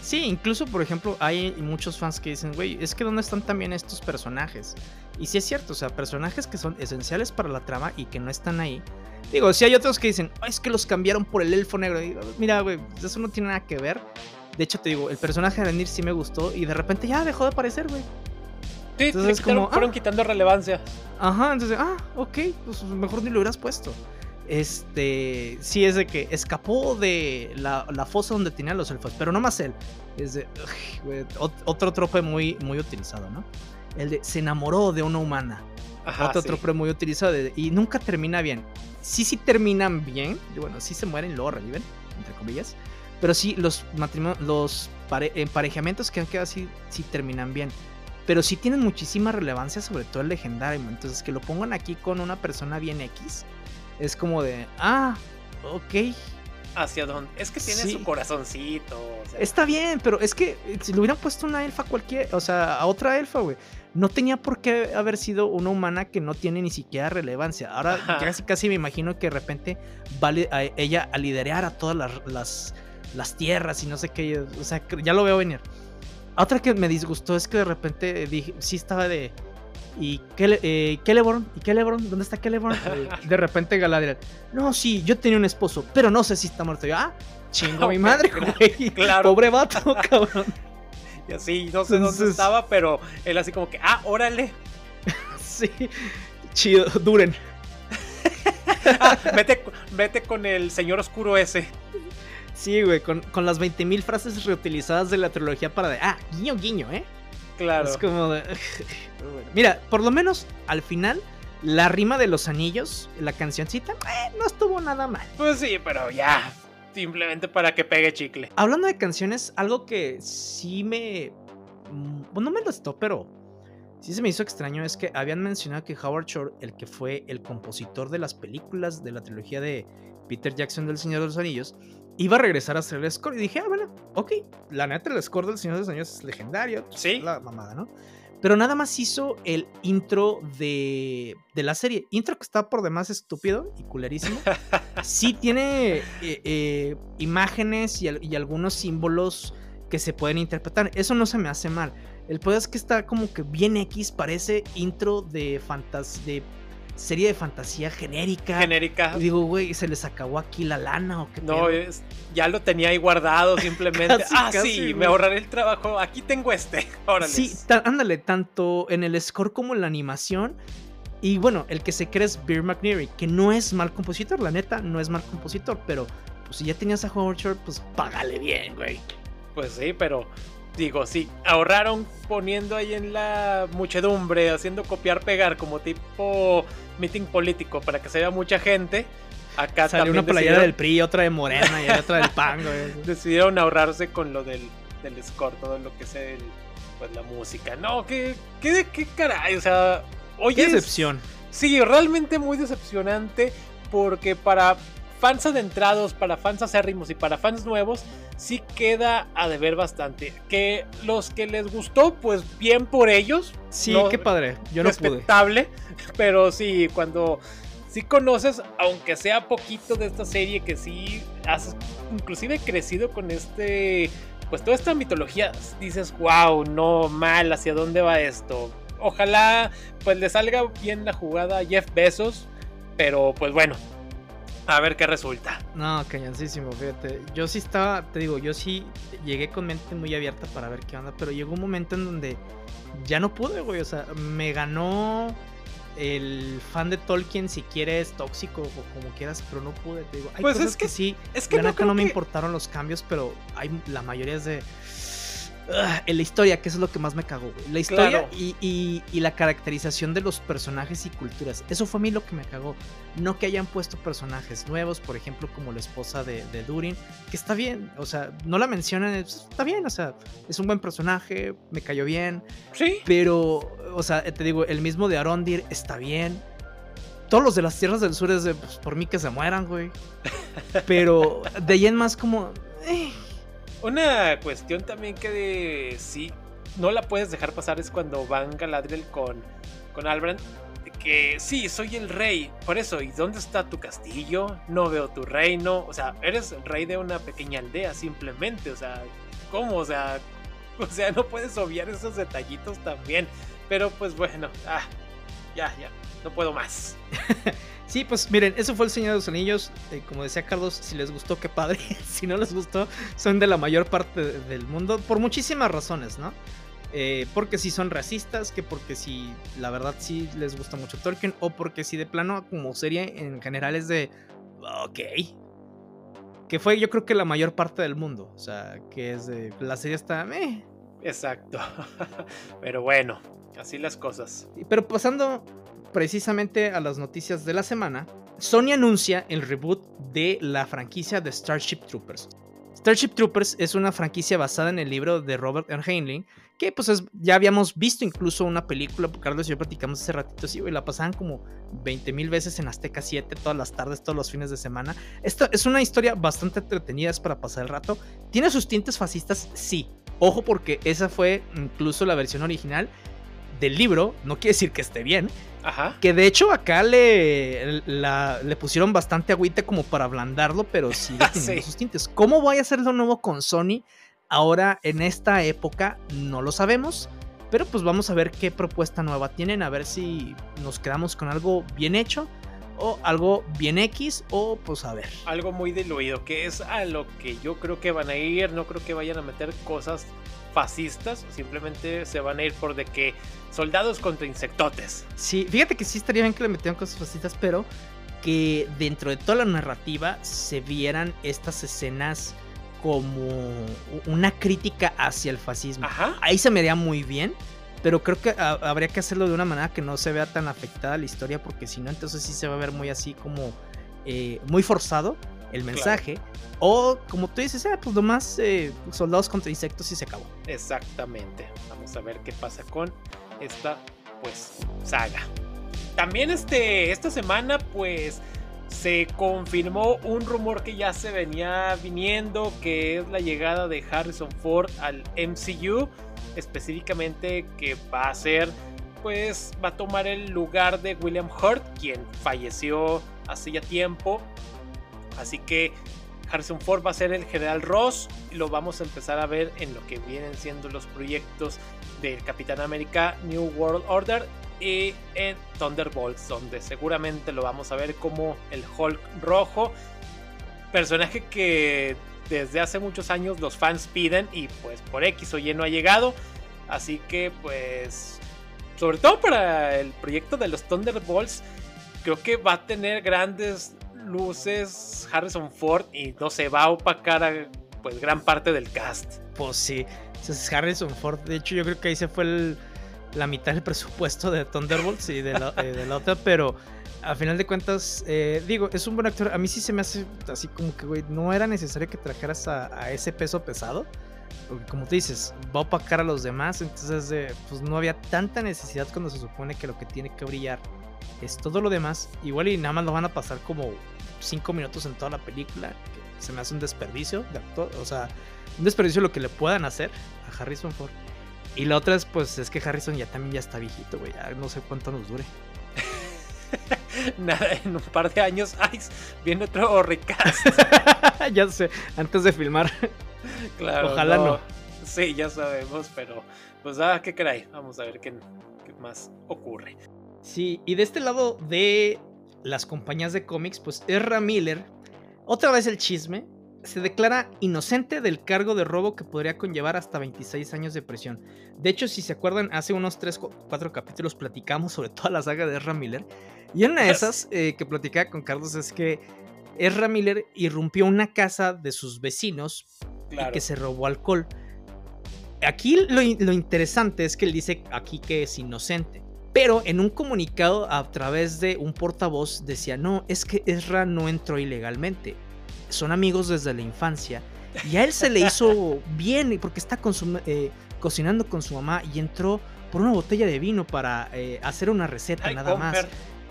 Sí, incluso, por ejemplo, hay muchos fans que dicen, güey, es que ¿dónde están también estos personajes? Y sí es cierto, o sea, personajes que son esenciales para la trama y que no están ahí. Digo, si hay otros que dicen, es que los cambiaron por el elfo negro. Mira, güey, eso no tiene nada que ver. De hecho, te digo, el personaje de Renir sí me gustó y de repente ya dejó de aparecer, güey. Sí, entonces, como, fueron ah. quitando relevancia. Ajá, entonces, ah, ok, pues mejor ni lo hubieras puesto. Este, sí es de que escapó de la, fosa donde tenían los elfos, pero no más él. Es de, otro trope muy, muy utilizado, ¿no? El de se enamoró de una humana. otro trope muy utilizado y nunca termina bien. Sí, sí terminan bien, bueno, sí se mueren y luego reviven, entre comillas. Pero sí, los matrimonios, los emparejamientos que han quedado así, sí terminan bien pero sí tienen muchísima relevancia, sobre todo el legendario. Entonces, que lo pongan aquí con una persona bien X, es como de, ah, ok. ¿Hacia dónde? Es que tiene su corazoncito. Está bien, pero es que eh, si le hubieran puesto una elfa cualquier, o sea, a otra elfa, güey, no tenía por qué haber sido una humana que no tiene ni siquiera relevancia. Ahora casi casi me imagino que de repente vale a ella a liderar a todas las, las, las tierras y no sé qué. O sea, ya lo veo venir. Otra que me disgustó es que de repente dije, sí estaba de. ¿Y qué, eh, Celeborn? ¿Y Celeborn? ¿Dónde está Celeborn? de repente Galadriel. No, sí, yo tenía un esposo, pero no sé si está muerto. Yo, ah, chingo mi madre, güey. Claro. Pobre vato, cabrón. Y así, no sé dónde estaba, pero él así como que, ah, órale. sí, chido, duren. ah, vete, vete con el señor oscuro ese. Sí, güey, con, con las 20.000 frases reutilizadas de la trilogía para de, ah, guiño, guiño, ¿eh? Claro. Es como de... Mira, por lo menos al final, la rima de los anillos, la cancioncita, eh, no estuvo nada mal. Pues sí, pero ya, simplemente para que pegue chicle. Hablando de canciones, algo que sí me... Bueno, no me gustó, pero sí se me hizo extraño es que habían mencionado que Howard Shore, el que fue el compositor de las películas de la trilogía de Peter Jackson del Señor de los Anillos, iba a regresar a hacer el score. Y dije, ah, bueno, ok, la neta, el score del Señor de los Anillos es legendario. Sí. La mamada, ¿no? Pero nada más hizo el intro de, de la serie. Intro que está por demás estúpido y culerísimo. sí tiene eh, eh, imágenes y, y, algunos símbolos que se pueden interpretar. Eso no se me hace mal. El poder es que está como que bien X, parece intro de, fantas de serie de fantasía genérica. Genérica. Y digo, güey, ¿se les acabó aquí la lana o qué? No, ya lo tenía ahí guardado simplemente. ah, sí, me ahorraré el trabajo. Aquí tengo este. Órale. Sí, ándale, tanto en el score como en la animación. Y bueno, el que se cree es Beer McNeary, que no es mal compositor, la neta, no es mal compositor, pero pues si ya tenías a Howard Shore, pues págale bien, güey. Pues sí, pero digo, sí, ahorraron poniendo ahí en la muchedumbre, haciendo copiar, pegar, como tipo meeting político para que se vea mucha gente. Acá Salió una playera del PRI, otra de Morena y otra del PAN, Decidieron ahorrarse con lo del, del score, todo lo que es el, pues, la música. No, qué, qué, qué caray, o sea, oye. decepción. Sí, realmente muy decepcionante porque para fans adentrados, para fans acérrimos y para fans nuevos, sí queda a deber bastante. Que los que les gustó, pues bien por ellos. Sí, qué padre. Yo no respetable, pero sí, cuando sí conoces, aunque sea poquito de esta serie, que sí has inclusive crecido con este pues toda esta mitología dices, wow, no mal, ¿hacia dónde va esto? Ojalá pues le salga bien la jugada a Jeff Bezos, pero pues bueno, a ver qué resulta. No, cañoncísimo, fíjate. Yo sí estaba, te digo, yo sí llegué con mente muy abierta para ver qué onda, pero llegó un momento en donde ya no pude, güey. O sea, me ganó el fan de Tolkien si quieres tóxico o como quieras, pero no pude, te digo. Hay pues cosas es que, sí, es que no, no me importaron los cambios, pero hay la mayoría es de en la historia, que eso es lo que más me cagó, La historia y, la caracterización de los personajes y culturas. Eso fue a mí lo que me cagó. No que hayan puesto personajes nuevos, por ejemplo, como la esposa de, Durin, que está bien, o sea, no la mencionan, está bien, o sea, es un buen personaje, me cayó bien. Sí. Pero, o sea, te digo, el mismo de Arondir está bien. Todos los de las tierras del sur es de, pues, por mí que se mueran, güey. Pero de ahí en más como... Eh, una cuestión también que de, sí no la puedes dejar pasar es cuando van Galadriel con, con Albrand. Que sí, soy el rey. Por eso, ¿y dónde está tu castillo? No veo tu reino. O sea, eres rey de una pequeña aldea simplemente. O sea, ¿cómo? O sea, o sea, no puedes obviar esos detallitos también. Pero pues bueno, ah, ya, ya, no puedo más. Sí, pues miren, eso fue el Señor de los Anillos. Eh, como decía Carlos, si les gustó, qué padre. si no les gustó, son de la mayor parte del mundo. Por muchísimas razones, ¿no? Eh, porque si son racistas, que porque si la verdad sí les gusta mucho Tolkien, o porque si de plano como serie en general es de... Ok. Que fue yo creo que la mayor parte del mundo. O sea, que es de... La serie está... Eh. Exacto. Pero bueno, así las cosas. Pero pasando precisamente a las noticias de la semana, Sony anuncia el reboot de la franquicia de Starship Troopers. Starship Troopers es una franquicia basada en el libro de Robert R. Heinlein, que pues ya habíamos visto incluso una película, Carlos y yo platicamos hace ratito, sí, y la pasaban como 20 mil veces en Azteca 7 todas las tardes, todos los fines de semana. Esta es una historia bastante entretenida, es para pasar el rato. ¿Tiene sus tintes fascistas? Sí. Ojo porque esa fue incluso la versión original del libro, no quiere decir que esté bien, que de hecho acá le, le pusieron bastante agüita como para ablandarlo, pero sí tiene sus tintes. ¿Cómo voy a hacerlo nuevo con Sony? Ahora, en esta época, no lo sabemos. Pero pues vamos a ver qué propuesta nueva tienen, a ver si nos quedamos con algo bien hecho o algo bien X o pues a ver. Algo muy diluido, que es a lo que yo creo que van a ir, no creo que vayan a meter cosas fascistas, simplemente se van a ir por de que soldados contra insectotes. Sí, fíjate que sí estaría bien que le metieran cosas fascistas, pero que dentro de toda la narrativa se vieran estas escenas como una crítica hacia el fascismo. Ahí se me vería muy bien, pero creo que habría que hacerlo de una manera que no se vea tan afectada la historia, porque si no, entonces sí se va a ver muy así como eh, muy forzado el mensaje. O como tú dices, ah, pues nomás eh, soldados contra insectos y se acabó. Exactamente. Vamos a ver qué pasa con esta pues saga. También este, esta semana pues se confirmó un rumor que ya se venía viniendo, que es la llegada de Harrison Ford al MCU, específicamente que va a ser, pues va a tomar el lugar de William Hurt, quien falleció hace ya tiempo Así que Harrison Ford va a ser el General Ross lo vamos a empezar a ver en lo que vienen siendo los proyectos del Capitán América New World Order y en Thunderbolts, donde seguramente lo vamos a ver como el Hulk rojo, personaje que desde hace muchos años los fans piden y pues por X o Y no ha llegado, así que pues sobre todo para el proyecto de los Thunderbolts creo que va a tener grandes luces Harrison Ford y no se va a opacar pues gran parte del cast. Pues sí, es Harrison Ford. De hecho, yo creo que ahí se fue la mitad del presupuesto de Thunderbolts y de la, eh, otra, pero a final de cuentas, eh, digo, es un buen actor. A mí sí se me hace así como que, güey, no era necesario que trajeras a, ese peso pesado. Porque como tú dices, va a opacar a los demás. Entonces, pues no había tanta necesidad cuando se supone que lo que tiene que brillar es todo lo demás. Igual y nada más lo van a pasar como 5 minutos en toda la película. Que se me hace un desperdicio de actor. O sea, un desperdicio lo que le puedan hacer a Harrison Ford. Y la otra es, pues, es que Harrison ya también ya está viejito, güey. Ya no sé cuánto nos dure. Nada, en un par de años, ay, viene otro recast. ya sé, antes de filmar. claro. Ojalá no. Sí, ya sabemos, pero pues ah, qué caray. Vamos a ver qué, qué más ocurre. Sí, y de este lado de las compañías de cómics, pues Ezra Miller, otra vez el chisme, se declara inocente del cargo de robo que podría conllevar hasta 26 años de prisión. De hecho, si se acuerdan, hace unos 3 4 capítulos platicamos sobre toda la saga de Ezra Miller. Y una de esas eh, que platicaba con Carlos es que Ezra Miller irrumpió una casa de sus vecinos y que se robó alcohol. Aquí lo, lo interesante es que él dice aquí que es inocente. Pero en un comunicado a través de un portavoz decía, no, es que Ezra no entró ilegalmente. Son amigos desde la infancia. Y a él se le hizo bien porque está eh, cocinando con su mamá y entró por una botella de vino para eh, hacer una receta nada más.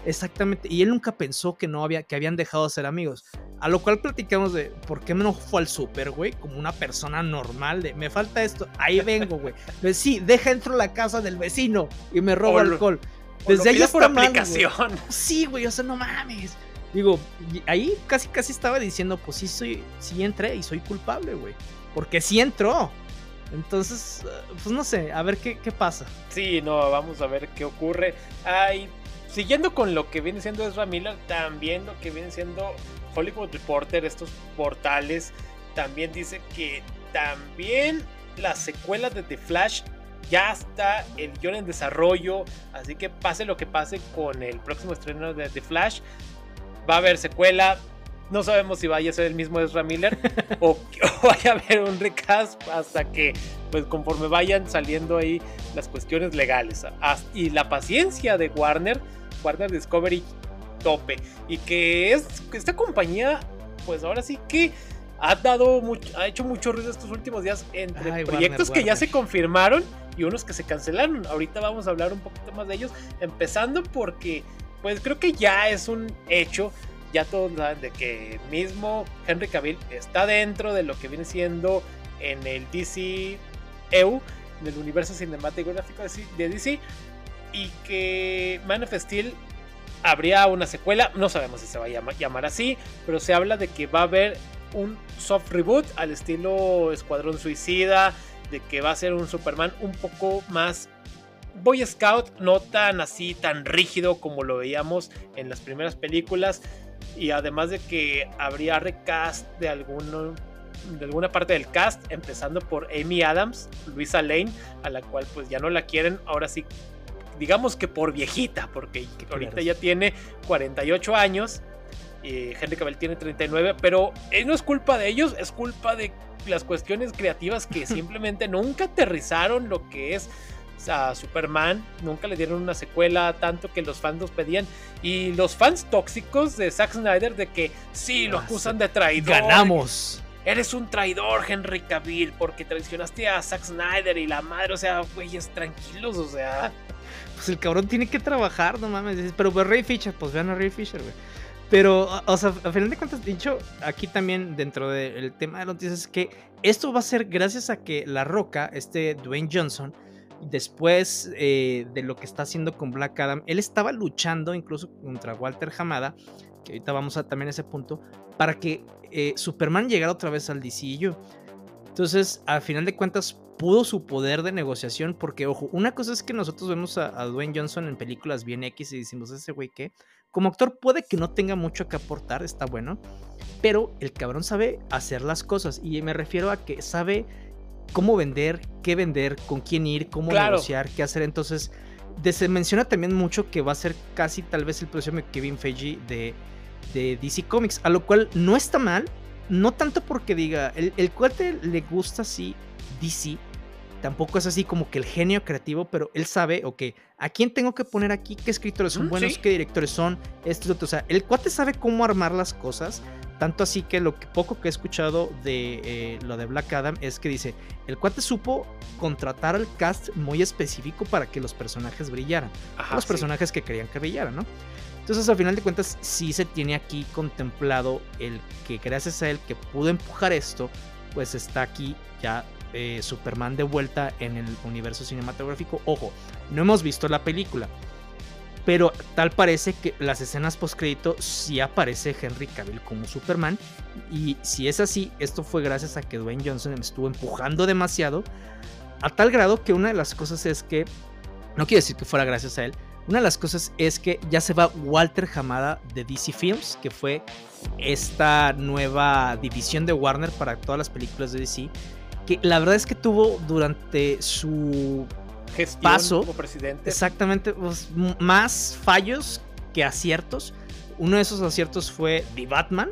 Exactamente. Y él nunca pensó que no había, que habían dejado de ser amigos. A lo cual platicamos de por qué no fue al súper, güey, como una persona normal de me falta esto, ahí vengo, güey. Pues sí, deja entro a la casa del vecino y me roba alcohol. Desde ahí está por aplicación. Sí, güey, o sea, no mames. Digo, ahí casi casi estaba diciendo, pues sí soy, sí entré y soy culpable, güey. Porque sí entró. Entonces, pues no sé, a ver qué, qué pasa. Sí, no, vamos a ver qué ocurre. Hay siguiendo con lo que viene siendo Ezra Miller, también lo que viene siendo Hollywood Reporter, estos portales, también dice que también la secuela de The Flash ya está el guion en desarrollo, así que pase lo que pase con el próximo estreno de The Flash, va a haber secuela. No sabemos si vaya a ser el mismo Ezra Miller o, o, vaya a haber un recast hasta que, pues conforme vayan saliendo ahí las cuestiones legales. Y la paciencia de Warner Warner Discovery tope. Y que es esta compañía, pues ahora sí que ha dado mucho, ha hecho mucho ruido estos últimos días entre proyectos que ya se confirmaron y unos que se cancelaron. Ahorita vamos a hablar un poquito más de ellos, empezando porque pues creo que ya es un hecho, ya todos saben de que mismo Henry Cavill está dentro de lo que viene siendo en el DC EU, en el universo cinematográfico de DC y que Man of Steel habría una secuela, no sabemos si se va a llamar, así, pero se habla de que va a haber un soft reboot al estilo Escuadrón Suicida, de que va a ser un Superman un poco más Boy Scout, no tan así, tan rígido como lo veíamos en las primeras películas, y además de que habría recast de alguno de alguna parte del cast, empezando por Amy Adams, Luisa Lane, a la cual pues ya no la quieren, ahora sí digamos que por viejita, porque ahorita ya tiene 48 años. Y Henry Cavill tiene 39, pero eh, no es culpa de ellos, es culpa de las cuestiones creativas que simplemente nunca aterrizaron lo que es a Superman, nunca le dieron una secuela, tanto que los fans los pedían. Y los fans tóxicos de Zack Snyder de que sí, lo ah, acusan de traidor. Ganamos. Eres un traidor, Henry Cavill, porque traicionaste a Zack Snyder y la madre, o sea, güeyes, tranquilos, o sea pues el cabrón tiene que trabajar, no mames. Pero pues Ray Fisher, pues vean a Ray Fisher, güey. Pero, o sea, a final de cuentas, dicho aquí también dentro del tema de noticias es que esto va a ser gracias a que La Roca, este Dwayne Johnson, después eh, de lo que está haciendo con Black Adam, él estaba luchando incluso contra Walter Hamada, que ahorita vamos a también ese punto, para que eh, Superman llegara otra vez al DCU. Entonces, a final de cuentas, pudo su poder de negociación, porque, ojo, una cosa es que nosotros vemos a, Dwayne Johnson en películas bien X y decimos, ese güey que, como actor puede que no tenga mucho que aportar, está bueno, pero el cabrón sabe hacer las cosas, y me refiero a que sabe cómo vender, qué vender, con quién ir, cómo negociar, qué hacer, entonces... se menciona también mucho que va a ser casi tal vez el próximo Kevin Feige de, de DC Comics, a lo cual no está mal, no tanto porque diga, el, el cuate le gusta así DC, tampoco es así como que el genio creativo, pero él sabe, ok, ¿a quién tengo que poner aquí? ¿Qué escritores son buenos? ¿Qué directores son? Esto, O sea, el cuate sabe cómo armar las cosas. Tanto así que lo que poco que he escuchado de eh, lo de Black Adam es que dice, el cuate supo contratar al cast muy específico para que los personajes brillaran. los personajes que querían que brillaran, ¿no? Entonces, al final de cuentas, sí se tiene aquí contemplado el que gracias a él que pudo empujar esto, pues está aquí ya eh, Superman de vuelta en el universo cinematográfico. Ojo, no hemos visto la película. Pero tal parece que las escenas postcrédito sí aparece Henry Cavill como Superman. Y si es así, esto fue gracias a que Dwayne Johnson estuvo empujando demasiado. A tal grado que una de las cosas es que, no quiero decir que fuera gracias a él, una de las cosas es que ya se va Walter Hamada de DC Films, que fue esta nueva división de Warner para todas las películas de DC, que la verdad es que tuvo durante su Gestión paso, como presidente. exactamente pues, más fallos que aciertos. Uno de esos aciertos fue The Batman,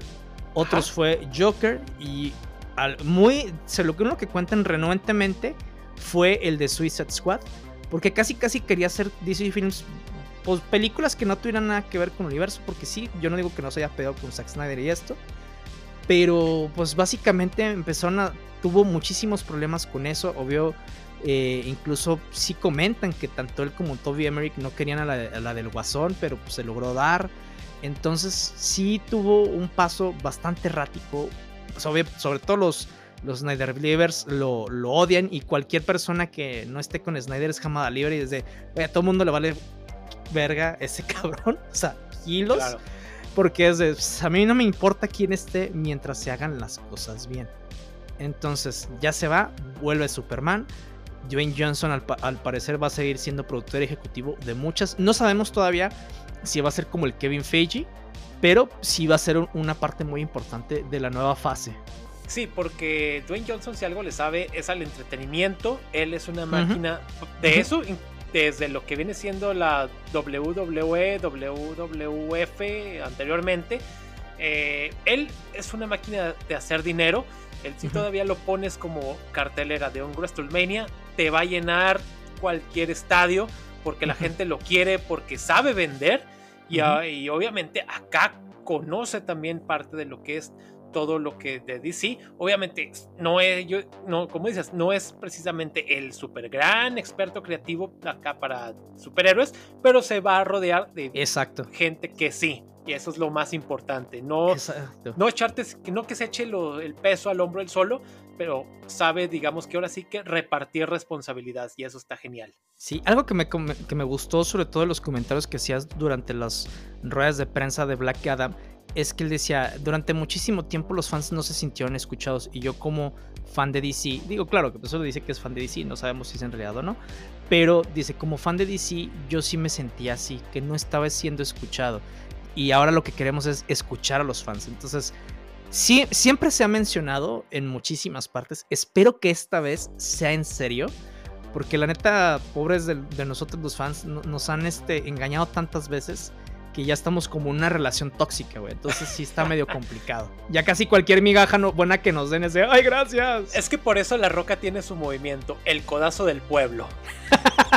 otros Ajá. fue Joker y al- muy, se lo que uno que cuentan renuentemente fue el de Suicide Squad, porque casi casi quería hacer DC Films pues, películas que no tuvieran nada que ver con el universo, porque sí, yo no digo que no se haya pegado con Zack Snyder y esto, pero pues básicamente empezaron a, tuvo muchísimos problemas con eso, obvio, eh, incluso sí comentan que tanto él como Toby Emmerich no querían a la, la del Guasón, pero pues, se logró dar. Entonces sí tuvo un paso bastante errático. Sobre, sobre todo los, los Snyder Believers lo, lo odian y cualquier persona que no esté con Snyder es jamada libre y desde, "Oye, a todo mundo le vale verga ese cabrón. O sea, kilos. Claro. Porque es de, "Pues, a mí no me importa quién esté mientras se hagan las cosas bien. Entonces ya se va, vuelve Superman. Dwayne Johnson al, pa- al parecer va a seguir siendo productor ejecutivo de muchas. No sabemos todavía si va a ser como el Kevin Feige, pero sí va a ser un- una parte muy importante de la nueva fase. Sí, porque Dwayne Johnson, si algo le sabe, es al entretenimiento. Él es una máquina de eso, desde lo que viene siendo la WWE, WWF anteriormente. eh, él es una máquina de hacer dinero. Él, si todavía lo pones como cartelera de un WrestleMania, te va a llenar cualquier estadio porque la gente lo quiere, porque sabe vender. Y, ah, y obviamente acá conoce también parte de lo que es todo lo que de DC. Obviamente, no es, yo, no, como dices, no es precisamente el super gran experto creativo acá para superhéroes, pero se va a rodear de Exacto. gente que sí. Y eso es lo más importante. No, Exacto. no echarte, no que se eche lo- el peso al hombro él solo, pero sabe, digamos que ahora sí que repartir responsabilidades y eso está genial. Sí, algo que me, que me gustó, sobre todo en los comentarios que hacías durante las ruedas de prensa de Black Adam, es que él decía, durante muchísimo tiempo los fans no se sintieron escuchados y yo como fan de DC, digo, claro que solo dice que es fan de DC, no sabemos si es en realidad o no, pero dice, como fan de DC yo sí me sentía así, que no estaba siendo escuchado y ahora lo que queremos es escuchar a los fans, entonces... Sí, siempre se ha mencionado en muchísimas partes. Espero que esta vez sea en serio. Porque la neta, pobres de, de nosotros los fans, no- nos han este, engañado tantas veces que ya estamos como en una relación tóxica, güey. Entonces sí está medio complicado. Ya casi cualquier migaja no- buena que nos den es de, ¡ay, gracias! Es que por eso La Roca tiene su movimiento, el codazo del pueblo.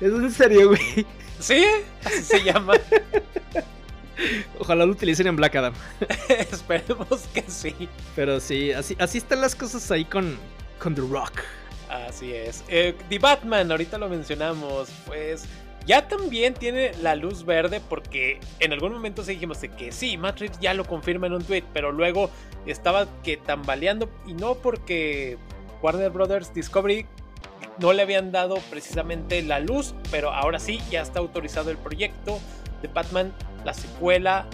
Es en serio, güey. ¿Sí? Así se llama. Ojalá lo utilicen en Black Adam. Esperemos que sí. Pero sí, así, así están las cosas ahí con, con The Rock. Así es. Eh, The Batman, ahorita lo mencionamos, pues ya también tiene la luz verde porque en algún momento dijimos que sí, Reeves ya lo confirma en un tweet, pero luego estaba que tambaleando y no porque Warner Brothers Discovery no le habían dado precisamente la luz, pero ahora sí ya está autorizado el proyecto de Batman, la secuela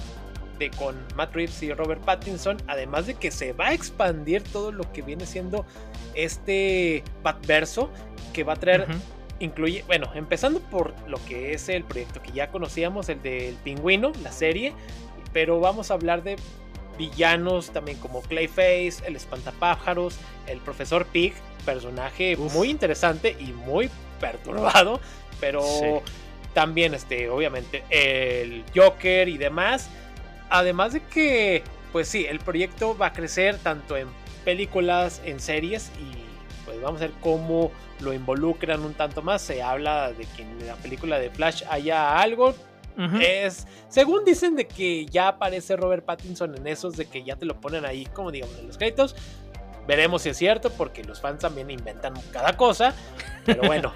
de con Matt Reeves y Robert Pattinson, además de que se va a expandir todo lo que viene siendo este Batverso que va a traer. Incluye, bueno, empezando por lo que es el proyecto que ya conocíamos, el del pingüino, la serie, pero vamos a hablar de villanos también como Clayface, el espantapájaros, el profesor Pig, personaje Uf. muy interesante y muy perturbado, pero Sí. también este, obviamente el Joker y demás, además de que, pues sí, el proyecto va a crecer tanto en películas, en series y pues vamos a ver cómo lo involucran un tanto más. Se habla de que en la película de Flash haya algo. Es, según dicen de que ya aparece Robert Pattinson en esos, de que ya te lo ponen ahí como digamos en los créditos. Veremos si es cierto, porque los fans también inventan cada cosa. Pero bueno,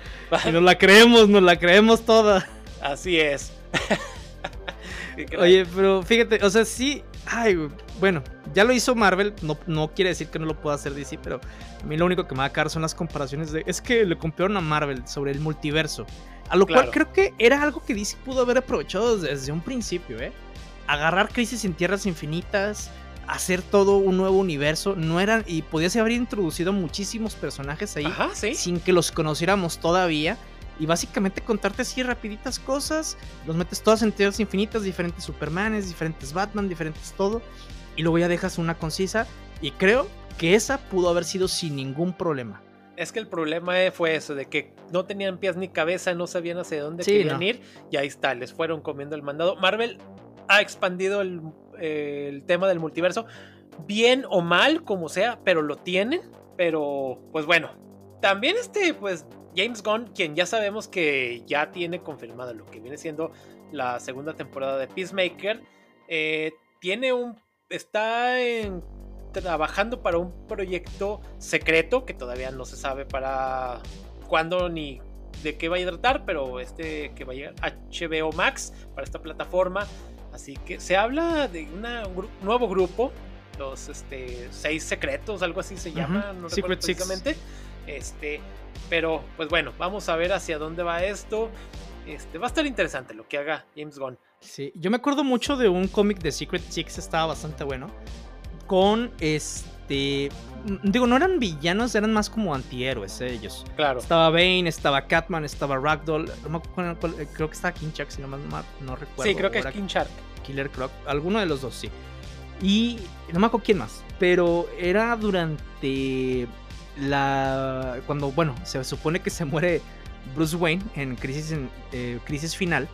Y nos la creemos, nos la creemos toda. así es. Oye, pero fíjate, o sea, sí. Ay, bueno, ya lo hizo Marvel. No, no quiere decir que no lo pueda hacer DC, pero a mí lo único que me va a caer son las comparaciones de. Es que le compararon a Marvel sobre el multiverso. A lo cual creo que era algo que DC pudo haber aprovechado desde un principio, ¿eh? Agarrar Crisis en Tierras Infinitas, hacer todo un nuevo universo, no eran y podías haber introducido muchísimos personajes ahí sin que los conociéramos todavía y básicamente contarte así rapiditas cosas, los metes todas en tierras infinitas, diferentes Supermanes, diferentes Batman, diferentes todo y luego ya dejas una concisa y creo que esa pudo haber sido sin ningún problema. Es que el problema fue eso, de que no tenían pies ni cabeza, no sabían hacia dónde querían ir, y ahí está, les fueron comiendo el mandado. Marvel ha expandido el, el tema del multiverso, bien o mal, como sea, pero lo tienen. Pero, pues bueno, también este, pues James Gunn, quien ya sabemos que ya tiene confirmado lo que viene siendo la segunda temporada de Peacemaker, eh, tiene un, está en trabajando para un proyecto secreto que todavía no se sabe para cuándo ni de qué va a tratar, pero este que va a llegar HBO Max para esta plataforma. Así que se habla de un nuevo grupo, los este, seis secretos, algo así se llama, no recuerdo específicamente. Este, pero pues bueno, vamos a ver hacia dónde va esto. Este, va a estar interesante lo que haga James Gunn. Sí, yo me acuerdo mucho de un cómic de Secret Six, estaba bastante bueno con este. Mm, digo, no eran villanos, eran más como antihéroes eh, ellos. Claro. Estaba Bane, estaba Catman, estaba Ragdoll. Eh, creo que estaba King Shark, si no, más, no recuerdo. Sí, creo que es King Shark. Killer Croc, alguno de los dos, sí. Y no me acuerdo quién más, pero era durante la. Cuando, bueno, se supone que se muere Bruce Wayne en Crisis, en, eh, crisis Final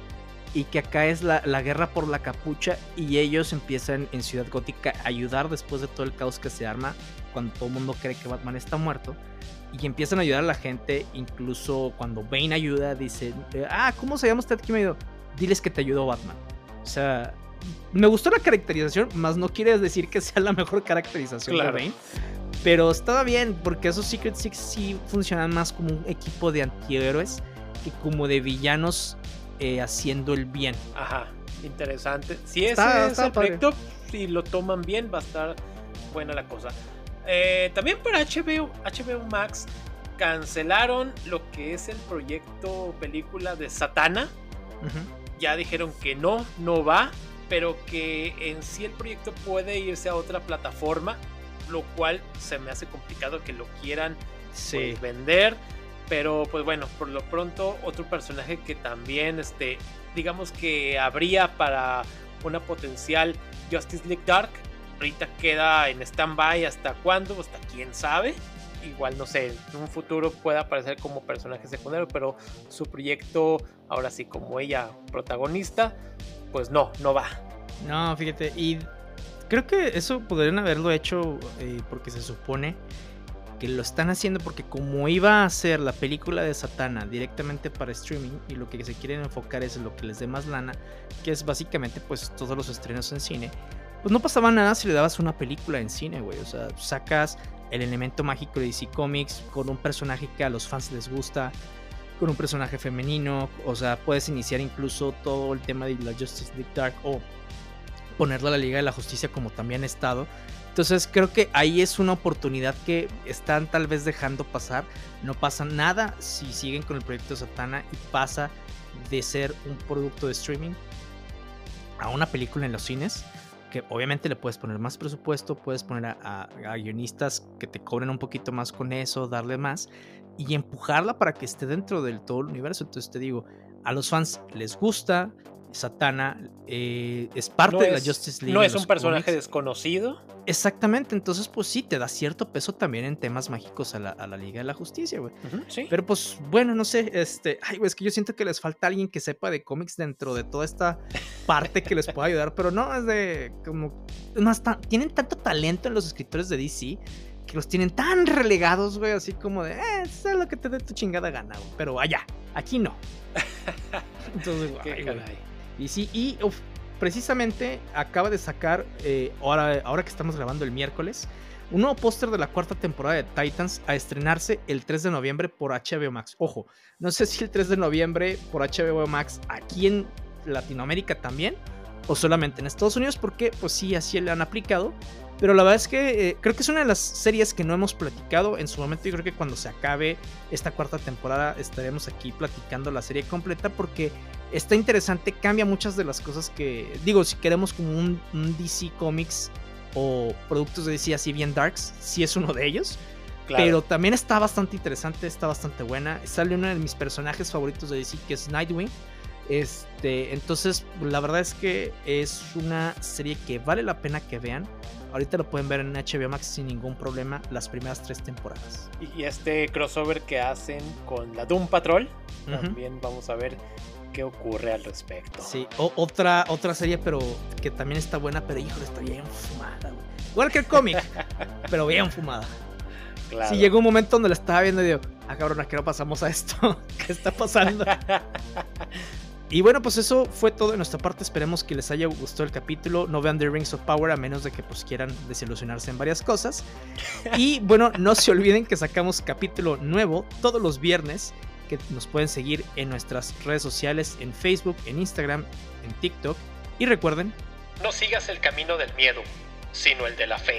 y que acá es la, guerra por la capucha y ellos empiezan en Ciudad Gótica a ayudar después de todo el caos que se arma cuando todo el mundo cree que Batman está muerto y empiezan a ayudar a la gente, incluso cuando Bane ayuda, dice, ah, ¿cómo se llama usted aquí medio? Diles que te ayudó Batman. O sea, me gustó la caracterización, más no quiere decir que sea la mejor caracterización de Bane. Pero estaba bien, porque esos Secret Six sí funcionan más como un equipo de antihéroes que como de villanos eh, haciendo el bien. Ajá, interesante. Si ese es el proyecto, si lo toman bien, va a estar buena la cosa. Eh, también para HBO, HBO Max cancelaron lo que es el proyecto película de Satana. Ya dijeron que no, no va, pero que en sí el proyecto puede irse a otra plataforma, lo cual se me hace complicado que lo quieran pues, vender. Pero pues bueno, por lo pronto otro personaje que también, este, digamos que habría para una potencial Justice League Dark. Ahorita queda en stand-by hasta cuándo, hasta quién sabe. Igual no sé, en un futuro pueda aparecer como personaje secundario, pero su proyecto, ahora sí, como ella protagonista, pues no, no va. No, fíjate, y creo que eso podrían haberlo hecho eh, porque se supone que lo están haciendo porque como iba a ser la película de Satana directamente para streaming y lo que se quieren enfocar es lo que les dé más lana, que es básicamente pues todos los estrenos en cine, pues no pasaba nada si le dabas una película en cine, güey, o sea, sacas el elemento mágico de DC Comics con un personaje que a los fans les gusta, con un personaje femenino, o sea, puedes iniciar incluso todo el tema de la Justice League Dark o ponerla a la Liga de la Justicia como también ha estado entonces creo que ahí es una oportunidad que están tal vez dejando pasar. No pasa nada si siguen con el proyecto Satana y pasa de ser un producto de streaming a una película en los cines. Que obviamente le puedes poner más presupuesto, puedes poner a, guionistas que te cobren un poquito más con eso, darle más y empujarla para que esté dentro del todo el universo. Entonces te digo, a los fans les gusta, Satana eh, es parte de la Justice League. No es un personaje desconocido. Exactamente, entonces pues sí, te da cierto peso también en temas mágicos a la, Liga de la Justicia, güey. Pero pues bueno, no sé, este, ay, güey, es que yo siento que les falta alguien que sepa de cómics dentro de toda esta parte que les pueda ayudar, pero no, es de como, más, tienen tanto talento en los escritores de DC que los tienen tan relegados, güey, así como de, eh, es lo que te dé tu chingada gana, güey. Pero allá, aquí no. Entonces, güey. Y sí, y precisamente acaba de sacar, eh, ahora, ahora que estamos grabando el miércoles, un nuevo póster de la cuarta temporada de Titans a estrenarse el 3 de noviembre por HBO Max. Ojo, no sé si el 3 de noviembre por HBO Max aquí en Latinoamérica también o solamente en Estados Unidos porque pues sí, así le han aplicado. Pero la verdad es que eh, creo que es una de las series que no hemos platicado. En su momento, yo creo que cuando se acabe esta cuarta temporada estaremos aquí platicando la serie completa porque está interesante, cambia muchas de las cosas que. Digo, si queremos como un, DC Comics o productos de DC así bien darks, sí es uno de ellos. Pero también está bastante interesante, está bastante buena. Sale uno de mis personajes favoritos de DC que es Nightwing. Este, entonces, la verdad es que es una serie que vale la pena que vean. Ahorita lo pueden ver en HBO Max sin ningún problema las primeras tres temporadas. Y este crossover que hacen con la Doom Patrol, también vamos a ver qué ocurre al respecto. Sí, otra, otra serie, pero que también está buena, pero híjole, está bien fumada. Igual que el cómic, pero bien fumada. Claro. Sí, llegó un momento donde la estaba viendo y digo, ah, cabrón, ¿a qué no pasamos a esto? ¿Qué está pasando? Y bueno, pues eso fue todo de nuestra parte. Esperemos que les haya gustado el capítulo. No vean The Rings of Power a menos de que pues quieran desilusionarse en varias cosas. Y bueno, no se olviden que sacamos capítulo nuevo todos los viernes. Que nos pueden seguir en nuestras redes sociales, en Facebook, en Instagram, en TikTok. Y recuerden, no sigas el camino del miedo, sino el de la fe.